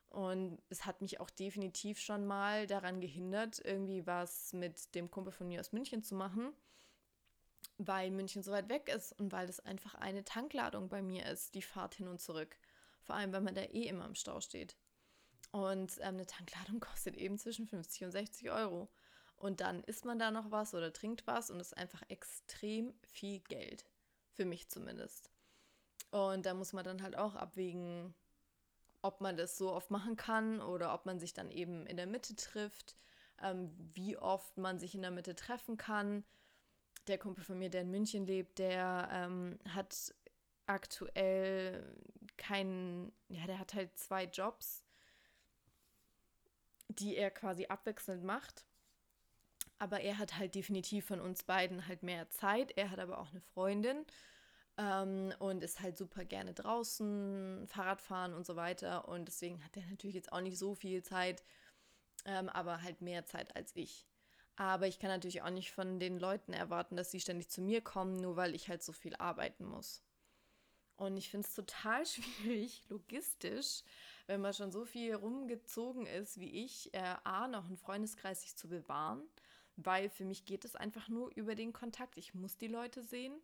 Speaker 1: Und es hat mich auch definitiv schon mal daran gehindert, irgendwie was mit dem Kumpel von mir aus München zu machen, weil München so weit weg ist und weil es einfach eine Tankladung bei mir ist, die Fahrt hin und zurück. Vor allem, wenn man da eh immer im Stau steht. Und ähm, eine Tankladung kostet eben zwischen 50 und 60 Euro. Und dann isst man da noch was oder trinkt was und ist einfach extrem viel Geld. Für mich zumindest. Und da muss man dann halt auch abwägen, ob man das so oft machen kann oder ob man sich dann eben in der Mitte trifft, ähm, wie oft man sich in der Mitte treffen kann. Der Kumpel von mir, der in München lebt, der ähm, hat aktuell keinen, ja, der hat halt zwei Jobs, die er quasi abwechselnd macht. Aber er hat halt definitiv von uns beiden halt mehr Zeit. Er hat aber auch eine Freundin ähm, und ist halt super gerne draußen, Fahrradfahren und so weiter. Und deswegen hat er natürlich jetzt auch nicht so viel Zeit, ähm, aber halt mehr Zeit als ich. Aber ich kann natürlich auch nicht von den Leuten erwarten, dass sie ständig zu mir kommen, nur weil ich halt so viel arbeiten muss. Und ich finde es total schwierig, logistisch, wenn man schon so viel rumgezogen ist wie ich, äh, A, noch einen Freundeskreis sich zu bewahren, weil für mich geht es einfach nur über den Kontakt. Ich muss die Leute sehen.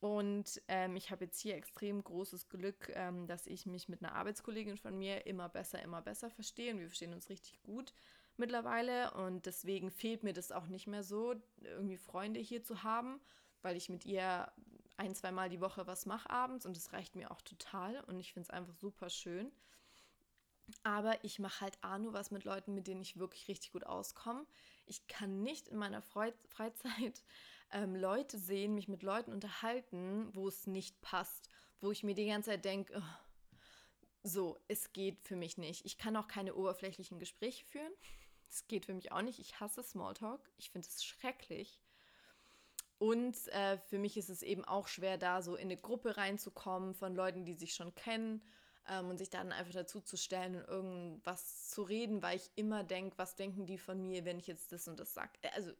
Speaker 1: Und ähm, ich habe jetzt hier extrem großes Glück, ähm, dass ich mich mit einer Arbeitskollegin von mir immer besser, immer besser verstehe. Und wir verstehen uns richtig gut mittlerweile. Und deswegen fehlt mir das auch nicht mehr so, irgendwie Freunde hier zu haben, weil ich mit ihr ein, zweimal die Woche was mache abends. Und das reicht mir auch total. Und ich finde es einfach super schön. Aber ich mache halt auch nur was mit Leuten, mit denen ich wirklich richtig gut auskomme. Ich kann nicht in meiner Freizeit ähm, Leute sehen, mich mit Leuten unterhalten, wo es nicht passt, wo ich mir die ganze Zeit denke, oh, so, es geht für mich nicht. Ich kann auch keine oberflächlichen Gespräche führen. Es geht für mich auch nicht. Ich hasse Smalltalk. Ich finde es schrecklich. Und äh, für mich ist es eben auch schwer, da so in eine Gruppe reinzukommen von Leuten, die sich schon kennen ähm, und sich dann einfach dazu zu stellen und irgendwas zu reden, weil ich immer denke, was denken die von mir, wenn ich jetzt das und das sage. Also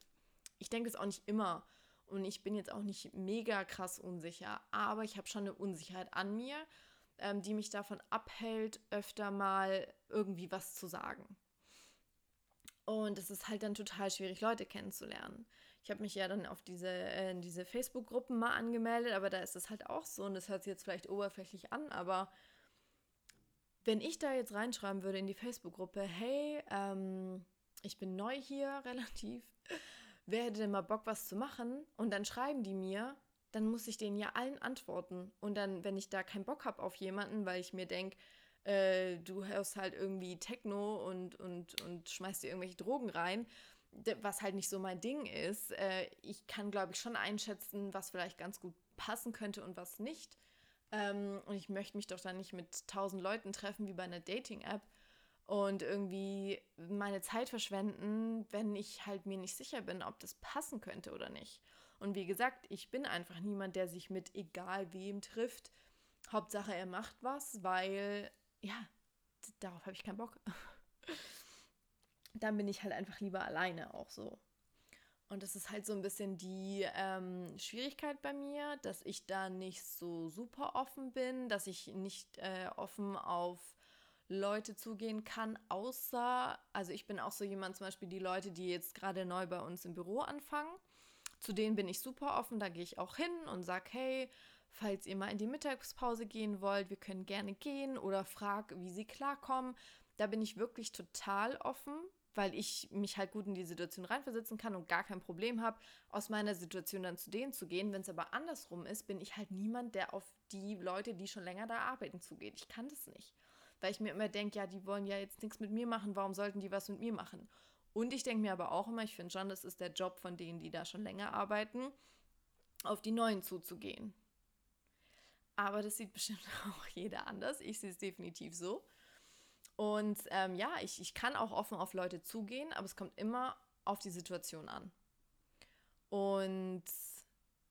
Speaker 1: ich denke es auch nicht immer und ich bin jetzt auch nicht mega krass unsicher, aber ich habe schon eine Unsicherheit an mir, ähm, die mich davon abhält, öfter mal irgendwie was zu sagen. Und es ist halt dann total schwierig, Leute kennenzulernen. Ich habe mich ja dann auf diese, äh, diese Facebook-Gruppen mal angemeldet, aber da ist es halt auch so und das hört sich jetzt vielleicht oberflächlich an, aber wenn ich da jetzt reinschreiben würde in die Facebook-Gruppe, hey, ähm, ich bin neu hier relativ, wer hätte denn mal Bock, was zu machen? Und dann schreiben die mir, dann muss ich denen ja allen antworten. Und dann, wenn ich da keinen Bock habe auf jemanden, weil ich mir denke, äh, du hörst halt irgendwie Techno und, und, und schmeißt dir irgendwelche Drogen rein, was halt nicht so mein Ding ist. Äh, ich kann, glaube ich, schon einschätzen, was vielleicht ganz gut passen könnte und was nicht. Ähm, und ich möchte mich doch dann nicht mit tausend Leuten treffen wie bei einer Dating-App und irgendwie meine Zeit verschwenden, wenn ich halt mir nicht sicher bin, ob das passen könnte oder nicht. Und wie gesagt, ich bin einfach niemand, der sich mit egal wem trifft. Hauptsache, er macht was, weil, ja, darauf habe ich keinen Bock. Dann bin ich halt einfach lieber alleine auch so. Und das ist halt so ein bisschen die ähm, Schwierigkeit bei mir, dass ich da nicht so super offen bin, dass ich nicht äh, offen auf Leute zugehen kann, außer, also ich bin auch so jemand, zum Beispiel die Leute, die jetzt gerade neu bei uns im Büro anfangen, zu denen bin ich super offen, da gehe ich auch hin und sage, hey, falls ihr mal in die Mittagspause gehen wollt, wir können gerne gehen oder frag, wie sie klarkommen. Da bin ich wirklich total offen, weil ich mich halt gut in die Situation reinversetzen kann und gar kein Problem habe, aus meiner Situation dann zu denen zu gehen. Wenn es aber andersrum ist, bin ich halt niemand, der auf die Leute, die schon länger da arbeiten, zugeht. Ich kann das nicht. Weil ich mir immer denke, ja, die wollen ja jetzt nichts mit mir machen, warum sollten die was mit mir machen? Und ich denke mir aber auch immer, ich finde schon, das ist der Job von denen, die da schon länger arbeiten, auf die Neuen zuzugehen. Aber das sieht bestimmt auch jeder anders. Ich sehe es definitiv so. Und ähm, ja, ich, ich kann auch offen auf Leute zugehen, aber es kommt immer auf die Situation an. Und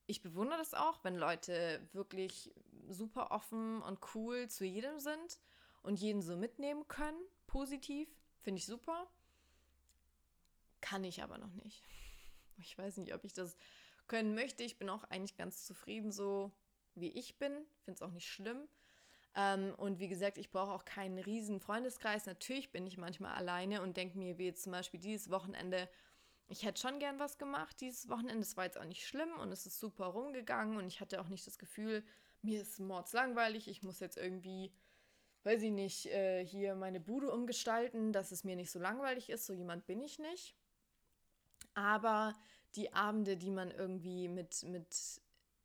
Speaker 1: ich bewundere das auch, wenn Leute wirklich super offen und cool zu jedem sind und jeden so mitnehmen können, positiv. Finde ich super. Kann ich aber noch nicht. Ich weiß nicht, ob ich das können möchte. Ich bin auch eigentlich ganz zufrieden, so wie ich bin. Finde es auch nicht schlimm. Ähm, und wie gesagt, ich brauche auch keinen riesen Freundeskreis. Natürlich bin ich manchmal alleine und denke mir, wie jetzt zum Beispiel dieses Wochenende, ich hätte schon gern was gemacht dieses Wochenende. Es war jetzt auch nicht schlimm und es ist super rumgegangen und ich hatte auch nicht das Gefühl, mir ist mords ich muss jetzt irgendwie, weiß ich nicht, äh, hier meine Bude umgestalten, dass es mir nicht so langweilig ist. So jemand bin ich nicht. Aber die Abende, die man irgendwie mit, mit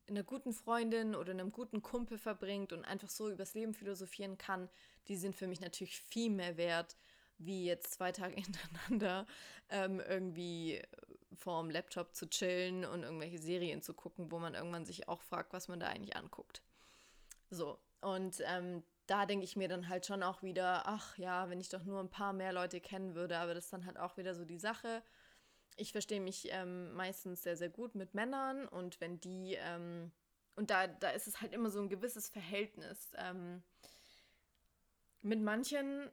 Speaker 1: einer guten Freundin oder einem guten Kumpel verbringt und einfach so übers Leben philosophieren kann, die sind für mich natürlich viel mehr wert, wie jetzt zwei Tage hintereinander ähm, irgendwie vorm Laptop zu chillen und irgendwelche Serien zu gucken, wo man irgendwann sich auch fragt, was man da eigentlich anguckt. So, und ähm, da denke ich mir dann halt schon auch wieder, ach ja, wenn ich doch nur ein paar mehr Leute kennen würde, aber das ist dann halt auch wieder so die Sache ich verstehe mich ähm, meistens sehr, sehr gut mit Männern und wenn die, ähm, und da, da ist es halt immer so ein gewisses Verhältnis. Ähm, mit manchen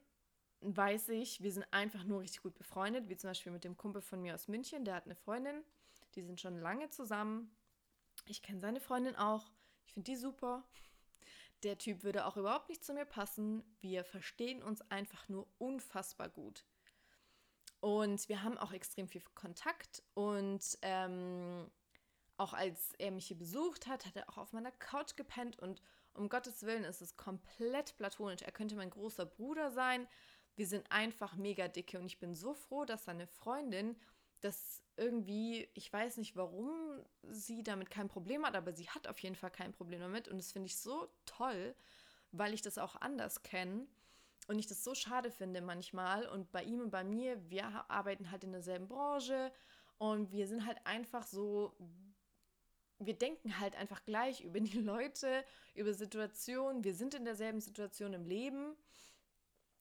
Speaker 1: weiß ich, wir sind einfach nur richtig gut befreundet, wie zum Beispiel mit dem Kumpel von mir aus München, der hat eine Freundin, die sind schon lange zusammen. Ich kenne seine Freundin auch, ich finde die super. Der Typ würde auch überhaupt nicht zu mir passen. Wir verstehen uns einfach nur unfassbar gut. Und wir haben auch extrem viel Kontakt. Und ähm, auch als er mich hier besucht hat, hat er auch auf meiner Couch gepennt. Und um Gottes Willen ist es komplett platonisch. Er könnte mein großer Bruder sein. Wir sind einfach mega dicke. Und ich bin so froh, dass seine Freundin das irgendwie, ich weiß nicht, warum sie damit kein Problem hat, aber sie hat auf jeden Fall kein Problem damit. Und das finde ich so toll, weil ich das auch anders kenne und ich das so schade finde manchmal. Und bei ihm und bei mir, wir arbeiten halt in derselben Branche und wir sind halt einfach so, wir denken halt einfach gleich über die Leute, über Situationen. Wir sind in derselben Situation im Leben.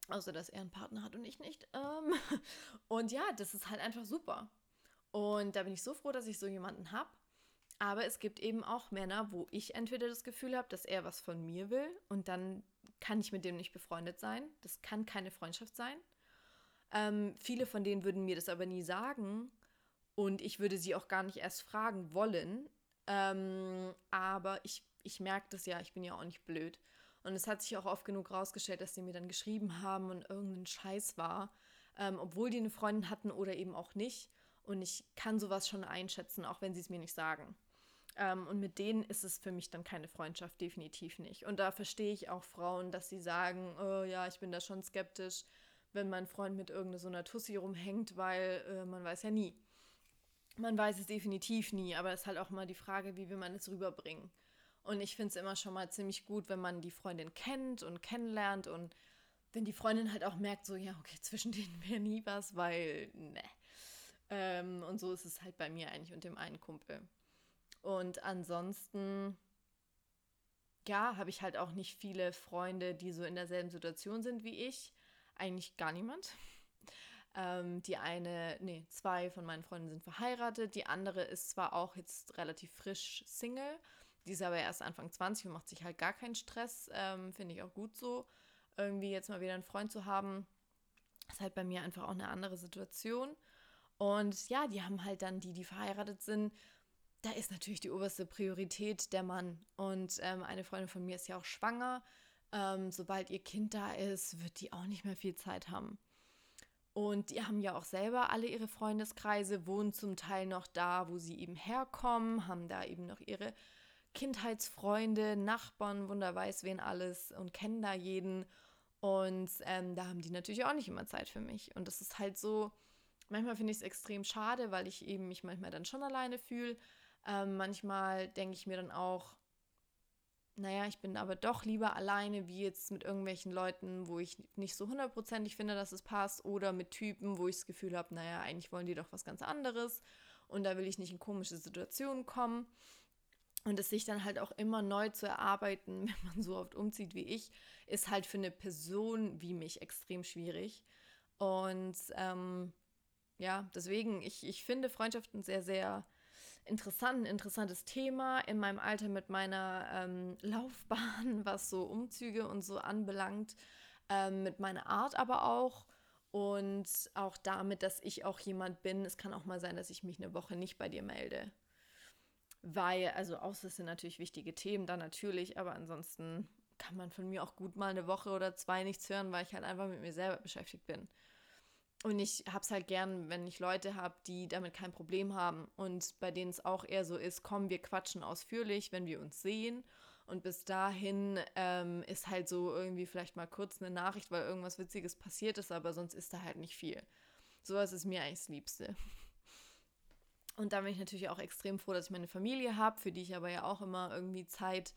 Speaker 1: Außer dass er einen Partner hat und ich nicht. Ähm, und ja, das ist halt einfach super. Und da bin ich so froh, dass ich so jemanden habe. Aber es gibt eben auch Männer, wo ich entweder das Gefühl habe, dass er was von mir will und dann kann ich mit dem nicht befreundet sein. Das kann keine Freundschaft sein. Ähm, viele von denen würden mir das aber nie sagen und ich würde sie auch gar nicht erst fragen wollen. Ähm, aber ich, ich merke das ja, ich bin ja auch nicht blöd. Und es hat sich auch oft genug rausgestellt, dass sie mir dann geschrieben haben und irgendein Scheiß war, ähm, obwohl die eine Freundin hatten oder eben auch nicht. Und ich kann sowas schon einschätzen, auch wenn sie es mir nicht sagen. Ähm, und mit denen ist es für mich dann keine Freundschaft, definitiv nicht. Und da verstehe ich auch Frauen, dass sie sagen, oh, ja, ich bin da schon skeptisch, wenn mein Freund mit irgendeiner so einer Tussi rumhängt, weil äh, man weiß ja nie. Man weiß es definitiv nie, aber es ist halt auch mal die Frage, wie will man es rüberbringen. Und ich finde es immer schon mal ziemlich gut, wenn man die Freundin kennt und kennenlernt und wenn die Freundin halt auch merkt, so, ja, okay, zwischen denen wäre nie was, weil, ne. Ähm, und so ist es halt bei mir eigentlich und dem einen Kumpel. Und ansonsten, ja, habe ich halt auch nicht viele Freunde, die so in derselben Situation sind wie ich. Eigentlich gar niemand. Ähm, die eine, nee, zwei von meinen Freunden sind verheiratet. Die andere ist zwar auch jetzt relativ frisch Single, die ist aber erst Anfang 20 und macht sich halt gar keinen Stress. Ähm, Finde ich auch gut so, irgendwie jetzt mal wieder einen Freund zu haben. Ist halt bei mir einfach auch eine andere Situation. Und ja, die haben halt dann die, die verheiratet sind, da ist natürlich die oberste Priorität der Mann. Und ähm, eine Freundin von mir ist ja auch schwanger. Ähm, sobald ihr Kind da ist, wird die auch nicht mehr viel Zeit haben. Und die haben ja auch selber alle ihre Freundeskreise, wohnen zum Teil noch da, wo sie eben herkommen, haben da eben noch ihre Kindheitsfreunde, Nachbarn, wunder weiß wen alles und kennen da jeden. Und ähm, da haben die natürlich auch nicht immer Zeit für mich. Und das ist halt so, manchmal finde ich es extrem schade, weil ich eben mich manchmal dann schon alleine fühle. Ähm, manchmal denke ich mir dann auch, naja, ich bin aber doch lieber alleine, wie jetzt mit irgendwelchen Leuten, wo ich nicht so hundertprozentig finde, dass es passt, oder mit Typen, wo ich das Gefühl habe, naja, eigentlich wollen die doch was ganz anderes und da will ich nicht in komische Situationen kommen. Und es sich dann halt auch immer neu zu erarbeiten, wenn man so oft umzieht wie ich, ist halt für eine Person wie mich extrem schwierig. Und ähm, ja, deswegen, ich, ich finde Freundschaften sehr, sehr interessant, ein interessantes Thema in meinem Alter mit meiner ähm, Laufbahn, was so Umzüge und so anbelangt, ähm, mit meiner Art aber auch und auch damit, dass ich auch jemand bin. Es kann auch mal sein, dass ich mich eine Woche nicht bei dir melde. Weil, also außer es sind natürlich wichtige Themen, dann natürlich, aber ansonsten kann man von mir auch gut mal eine Woche oder zwei nichts hören, weil ich halt einfach mit mir selber beschäftigt bin. Und ich habe es halt gern, wenn ich Leute habe, die damit kein Problem haben und bei denen es auch eher so ist, komm, wir quatschen ausführlich, wenn wir uns sehen. Und bis dahin ähm, ist halt so irgendwie vielleicht mal kurz eine Nachricht, weil irgendwas Witziges passiert ist, aber sonst ist da halt nicht viel. Sowas ist mir eigentlich das Liebste. Und da bin ich natürlich auch extrem froh, dass ich meine Familie habe, für die ich aber ja auch immer irgendwie Zeit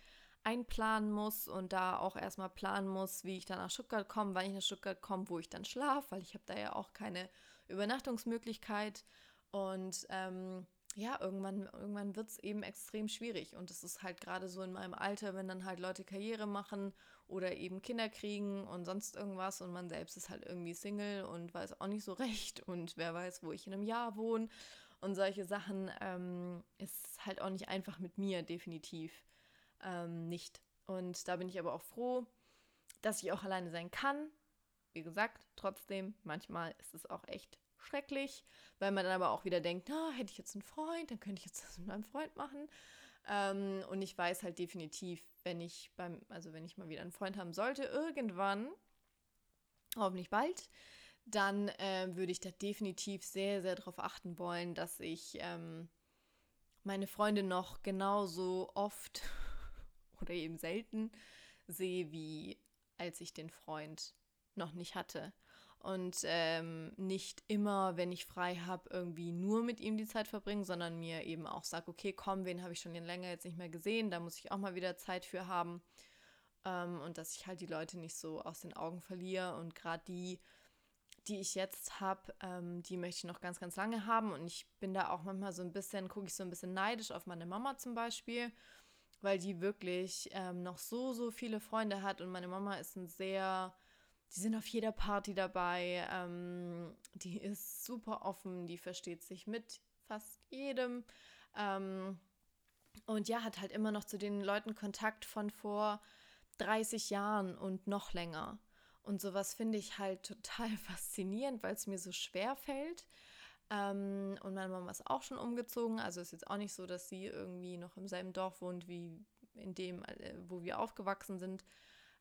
Speaker 1: einplanen muss und da auch erstmal planen muss, wie ich dann nach Stuttgart komme, wann ich nach Stuttgart komme, wo ich dann schlafe, weil ich habe da ja auch keine Übernachtungsmöglichkeit. Und ähm, ja, irgendwann, irgendwann wird es eben extrem schwierig. Und es ist halt gerade so in meinem Alter, wenn dann halt Leute Karriere machen oder eben Kinder kriegen und sonst irgendwas und man selbst ist halt irgendwie Single und weiß auch nicht so recht und wer weiß, wo ich in einem Jahr wohne und solche Sachen ähm, ist halt auch nicht einfach mit mir, definitiv ähm, nicht. Und da bin ich aber auch froh, dass ich auch alleine sein kann. Wie gesagt, trotzdem, manchmal ist es auch echt schrecklich, weil man dann aber auch wieder denkt, na, hätte ich jetzt einen Freund, dann könnte ich jetzt das mit meinem Freund machen. Ähm, und ich weiß halt definitiv, wenn ich beim, also wenn ich mal wieder einen Freund haben sollte, irgendwann, hoffentlich bald, dann äh, würde ich da definitiv sehr, sehr darauf achten wollen, dass ich ähm, meine Freunde noch genauso oft oder eben selten sehe, wie als ich den Freund noch nicht hatte. Und ähm, nicht immer, wenn ich frei habe, irgendwie nur mit ihm die Zeit verbringen, sondern mir eben auch sage, okay, komm, wen habe ich schon länger jetzt nicht mehr gesehen, da muss ich auch mal wieder Zeit für haben. Ähm, und dass ich halt die Leute nicht so aus den Augen verliere. Und gerade die, die ich jetzt habe, ähm, die möchte ich noch ganz, ganz lange haben. Und ich bin da auch manchmal so ein bisschen, gucke ich so ein bisschen neidisch auf meine Mama zum Beispiel weil die wirklich ähm, noch so, so viele Freunde hat und meine Mama ist ein sehr, die sind auf jeder Party dabei, ähm, die ist super offen, die versteht sich mit fast jedem ähm, und ja, hat halt immer noch zu den Leuten Kontakt von vor 30 Jahren und noch länger. Und sowas finde ich halt total faszinierend, weil es mir so schwer fällt, ähm, und meine Mama ist auch schon umgezogen. Also ist jetzt auch nicht so, dass sie irgendwie noch im selben Dorf wohnt, wie in dem, äh, wo wir aufgewachsen sind.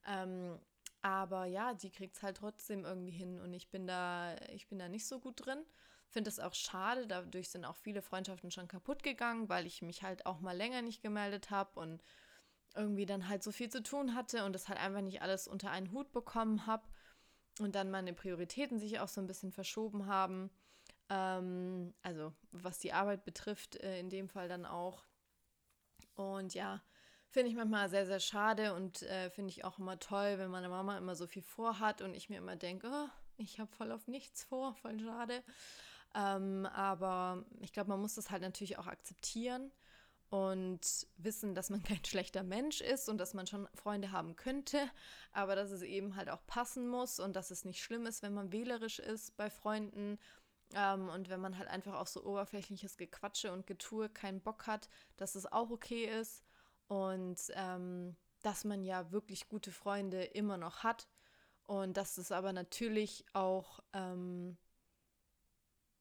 Speaker 1: Ähm, aber ja, die kriegt es halt trotzdem irgendwie hin und ich bin da, ich bin da nicht so gut drin. Finde es auch schade, dadurch sind auch viele Freundschaften schon kaputt gegangen, weil ich mich halt auch mal länger nicht gemeldet habe und irgendwie dann halt so viel zu tun hatte und das halt einfach nicht alles unter einen Hut bekommen habe und dann meine Prioritäten sich auch so ein bisschen verschoben haben. Ähm, also was die Arbeit betrifft, äh, in dem Fall dann auch. Und ja, finde ich manchmal sehr, sehr schade und äh, finde ich auch immer toll, wenn meine Mama immer so viel vorhat und ich mir immer denke, oh, ich habe voll auf nichts vor, voll schade. Ähm, aber ich glaube, man muss das halt natürlich auch akzeptieren und wissen, dass man kein schlechter Mensch ist und dass man schon Freunde haben könnte, aber dass es eben halt auch passen muss und dass es nicht schlimm ist, wenn man wählerisch ist bei Freunden ähm, und wenn man halt einfach auf so oberflächliches Gequatsche und Getue keinen Bock hat, dass es auch okay ist. Und ähm, dass man ja wirklich gute Freunde immer noch hat. Und dass es aber natürlich auch ähm,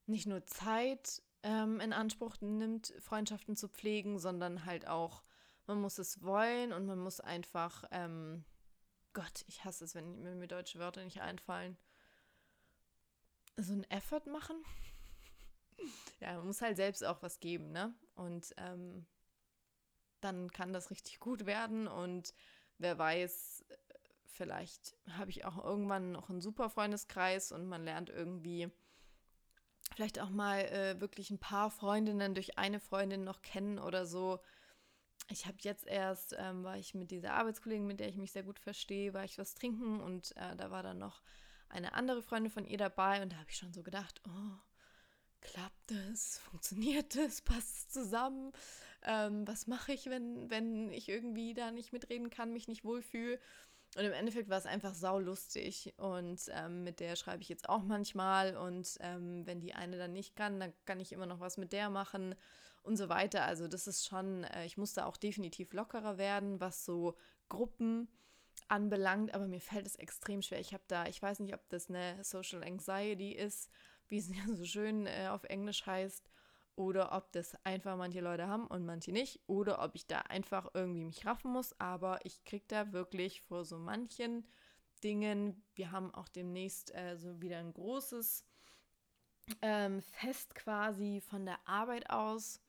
Speaker 1: nicht nur Zeit ähm, in Anspruch nimmt, Freundschaften zu pflegen, sondern halt auch, man muss es wollen und man muss einfach, ähm, Gott, ich hasse es, wenn mir deutsche Wörter nicht einfallen so einen Effort machen. ja, man muss halt selbst auch was geben, ne? Und ähm, dann kann das richtig gut werden und wer weiß, vielleicht habe ich auch irgendwann noch einen super Freundeskreis und man lernt irgendwie vielleicht auch mal äh, wirklich ein paar Freundinnen durch eine Freundin noch kennen oder so. Ich habe jetzt erst, ähm, war ich mit dieser Arbeitskollegin, mit der ich mich sehr gut verstehe, war ich was trinken und äh, da war dann noch eine andere Freundin von ihr dabei und da habe ich schon so gedacht, oh, klappt es, funktioniert es, passt es zusammen, ähm, was mache ich, wenn, wenn ich irgendwie da nicht mitreden kann, mich nicht wohlfühle. Und im Endeffekt war es einfach saulustig und ähm, mit der schreibe ich jetzt auch manchmal und ähm, wenn die eine dann nicht kann, dann kann ich immer noch was mit der machen und so weiter. Also das ist schon, äh, ich musste auch definitiv lockerer werden, was so Gruppen anbelangt, aber mir fällt es extrem schwer. Ich habe da, ich weiß nicht, ob das eine Social Anxiety ist, wie es ja so schön äh, auf Englisch heißt, oder ob das einfach manche Leute haben und manche nicht, oder ob ich da einfach irgendwie mich raffen muss, aber ich kriege da wirklich vor so manchen Dingen, wir haben auch demnächst äh, so wieder ein großes ähm, Fest quasi von der Arbeit aus,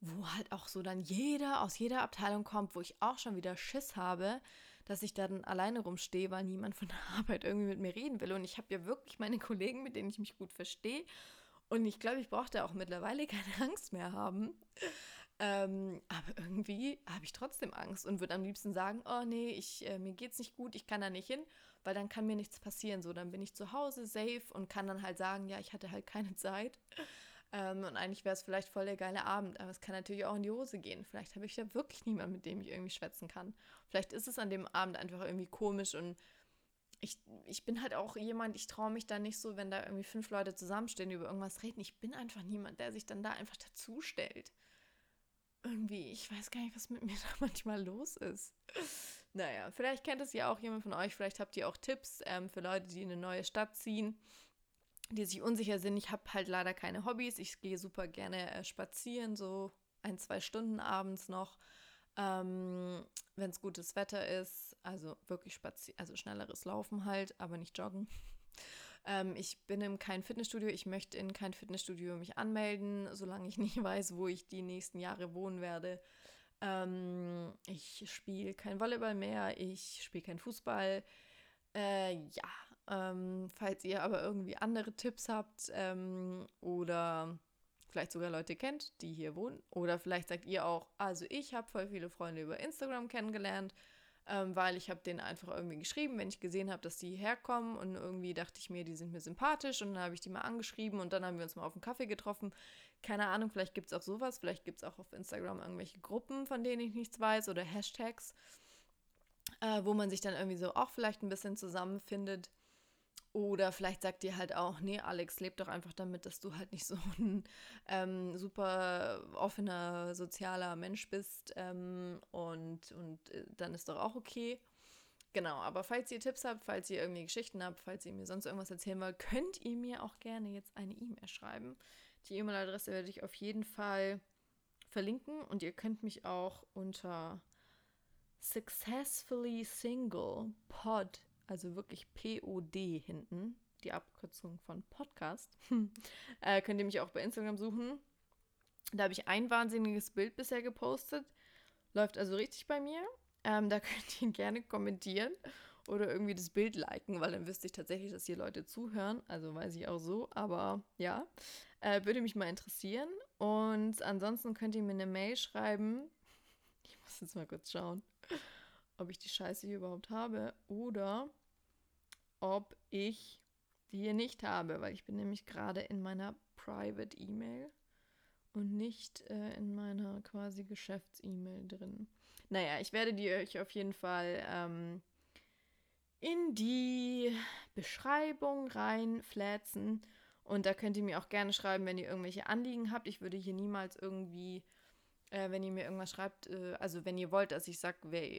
Speaker 1: wo halt auch so dann jeder aus jeder Abteilung kommt, wo ich auch schon wieder Schiss habe, dass ich da dann alleine rumstehe, weil niemand von der Arbeit irgendwie mit mir reden will. Und ich habe ja wirklich meine Kollegen, mit denen ich mich gut verstehe. Und ich glaube, ich brauche da auch mittlerweile keine Angst mehr haben. Ähm, aber irgendwie habe ich trotzdem Angst und würde am liebsten sagen, oh nee, ich, äh, mir geht's nicht gut, ich kann da nicht hin, weil dann kann mir nichts passieren. So, dann bin ich zu Hause safe und kann dann halt sagen, ja, ich hatte halt keine Zeit. Ähm, und eigentlich wäre es vielleicht voll der geile Abend, aber es kann natürlich auch in die Hose gehen. Vielleicht habe ich ja wirklich niemanden, mit dem ich irgendwie schwätzen kann. Vielleicht ist es an dem Abend einfach irgendwie komisch und ich, ich bin halt auch jemand, ich traue mich da nicht so, wenn da irgendwie fünf Leute zusammenstehen, über irgendwas reden. Ich bin einfach niemand, der sich dann da einfach dazu stellt. Irgendwie, ich weiß gar nicht, was mit mir da manchmal los ist. Naja, vielleicht kennt es ja auch jemand von euch, vielleicht habt ihr auch Tipps ähm, für Leute, die in eine neue Stadt ziehen die sich unsicher sind. Ich habe halt leider keine Hobbys. Ich gehe super gerne äh, spazieren, so ein, zwei Stunden abends noch, ähm, wenn es gutes Wetter ist. Also wirklich spazieren, also schnelleres Laufen halt, aber nicht joggen. ähm, ich bin in kein Fitnessstudio. Ich möchte in kein Fitnessstudio mich anmelden, solange ich nicht weiß, wo ich die nächsten Jahre wohnen werde. Ähm, ich spiele kein Volleyball mehr. Ich spiele kein Fußball. Äh, ja, ähm, falls ihr aber irgendwie andere Tipps habt ähm, oder vielleicht sogar Leute kennt, die hier wohnen. Oder vielleicht sagt ihr auch, also ich habe voll viele Freunde über Instagram kennengelernt, ähm, weil ich habe denen einfach irgendwie geschrieben, wenn ich gesehen habe, dass die herkommen und irgendwie dachte ich mir, die sind mir sympathisch und dann habe ich die mal angeschrieben und dann haben wir uns mal auf einen Kaffee getroffen. Keine Ahnung, vielleicht gibt es auch sowas, vielleicht gibt es auch auf Instagram irgendwelche Gruppen, von denen ich nichts weiß oder Hashtags, äh, wo man sich dann irgendwie so auch vielleicht ein bisschen zusammenfindet. Oder vielleicht sagt ihr halt auch, nee, Alex, leb doch einfach damit, dass du halt nicht so ein ähm, super offener, sozialer Mensch bist. Ähm, und und äh, dann ist doch auch okay. Genau, aber falls ihr Tipps habt, falls ihr irgendwie Geschichten habt, falls ihr mir sonst irgendwas erzählen wollt, könnt ihr mir auch gerne jetzt eine E-Mail schreiben. Die E-Mail-Adresse werde ich auf jeden Fall verlinken und ihr könnt mich auch unter successfully single pod also wirklich POD hinten, die Abkürzung von Podcast, äh, könnt ihr mich auch bei Instagram suchen. Da habe ich ein wahnsinniges Bild bisher gepostet. Läuft also richtig bei mir. Ähm, da könnt ihr gerne kommentieren oder irgendwie das Bild liken, weil dann wüsste ich tatsächlich, dass hier Leute zuhören. Also weiß ich auch so, aber ja, äh, würde mich mal interessieren. Und ansonsten könnt ihr mir eine Mail schreiben. Ich muss jetzt mal kurz schauen, ob ich die Scheiße hier überhaupt habe. Oder ob ich die hier nicht habe, weil ich bin nämlich gerade in meiner Private E-Mail und nicht äh, in meiner quasi Geschäfts-E-Mail drin. Naja, ich werde die euch auf jeden Fall ähm, in die Beschreibung reinflätzen. Und da könnt ihr mir auch gerne schreiben, wenn ihr irgendwelche Anliegen habt. Ich würde hier niemals irgendwie, äh, wenn ihr mir irgendwas schreibt, äh, also wenn ihr wollt, dass ich sage,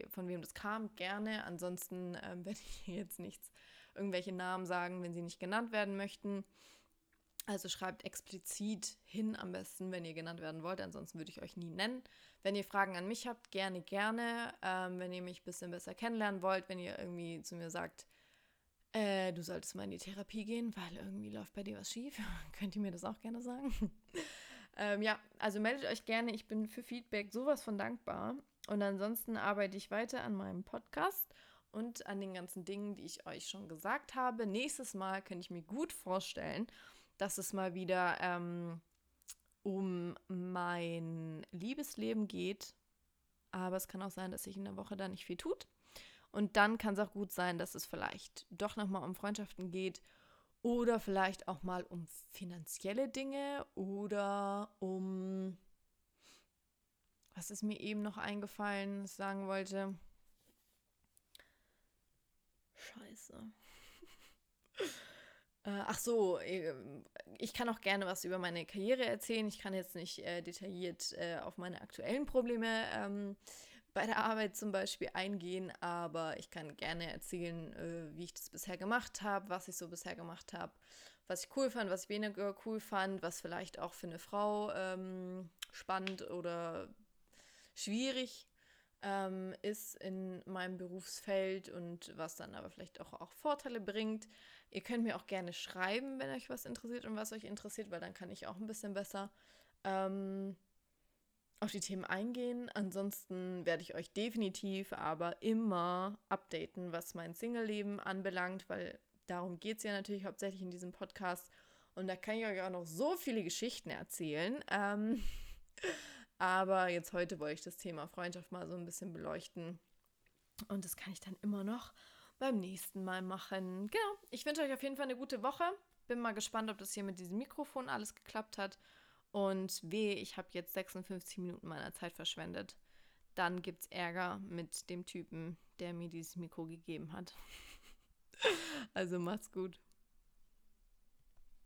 Speaker 1: von wem das kam, gerne. Ansonsten werde ich hier jetzt nichts irgendwelche Namen sagen, wenn sie nicht genannt werden möchten. Also schreibt explizit hin am besten, wenn ihr genannt werden wollt. Ansonsten würde ich euch nie nennen. Wenn ihr Fragen an mich habt, gerne, gerne. Ähm, wenn ihr mich ein bisschen besser kennenlernen wollt, wenn ihr irgendwie zu mir sagt, äh, du solltest mal in die Therapie gehen, weil irgendwie läuft bei dir was schief, könnt ihr mir das auch gerne sagen. ähm, ja, also meldet euch gerne. Ich bin für Feedback sowas von dankbar. Und ansonsten arbeite ich weiter an meinem Podcast und an den ganzen Dingen, die ich euch schon gesagt habe. Nächstes Mal kann ich mir gut vorstellen, dass es mal wieder ähm, um mein Liebesleben geht. Aber es kann auch sein, dass sich in der Woche da nicht viel tut. Und dann kann es auch gut sein, dass es vielleicht doch nochmal um Freundschaften geht oder vielleicht auch mal um finanzielle Dinge oder um, was ist mir eben noch eingefallen, sagen wollte. Scheiße. Äh, ach so, äh, ich kann auch gerne was über meine Karriere erzählen. Ich kann jetzt nicht äh, detailliert äh, auf meine aktuellen Probleme ähm, bei der Arbeit zum Beispiel eingehen, aber ich kann gerne erzählen, äh, wie ich das bisher gemacht habe, was ich so bisher gemacht habe, was ich cool fand, was ich weniger cool fand, was vielleicht auch für eine Frau ähm, spannend oder schwierig ähm, ist in meinem Berufsfeld und was dann aber vielleicht auch, auch Vorteile bringt. Ihr könnt mir auch gerne schreiben, wenn euch was interessiert und was euch interessiert, weil dann kann ich auch ein bisschen besser ähm, auf die Themen eingehen. Ansonsten werde ich euch definitiv aber immer updaten, was mein Single-Leben anbelangt, weil darum geht es ja natürlich hauptsächlich in diesem Podcast. Und da kann ich euch auch noch so viele Geschichten erzählen. Ähm, aber jetzt heute wollte ich das Thema Freundschaft mal so ein bisschen beleuchten. Und das kann ich dann immer noch beim nächsten Mal machen. Genau. Ich wünsche euch auf jeden Fall eine gute Woche. Bin mal gespannt, ob das hier mit diesem Mikrofon alles geklappt hat. Und weh, ich habe jetzt 56 Minuten meiner Zeit verschwendet. Dann gibt es Ärger mit dem Typen, der mir dieses Mikro gegeben hat. also macht's gut.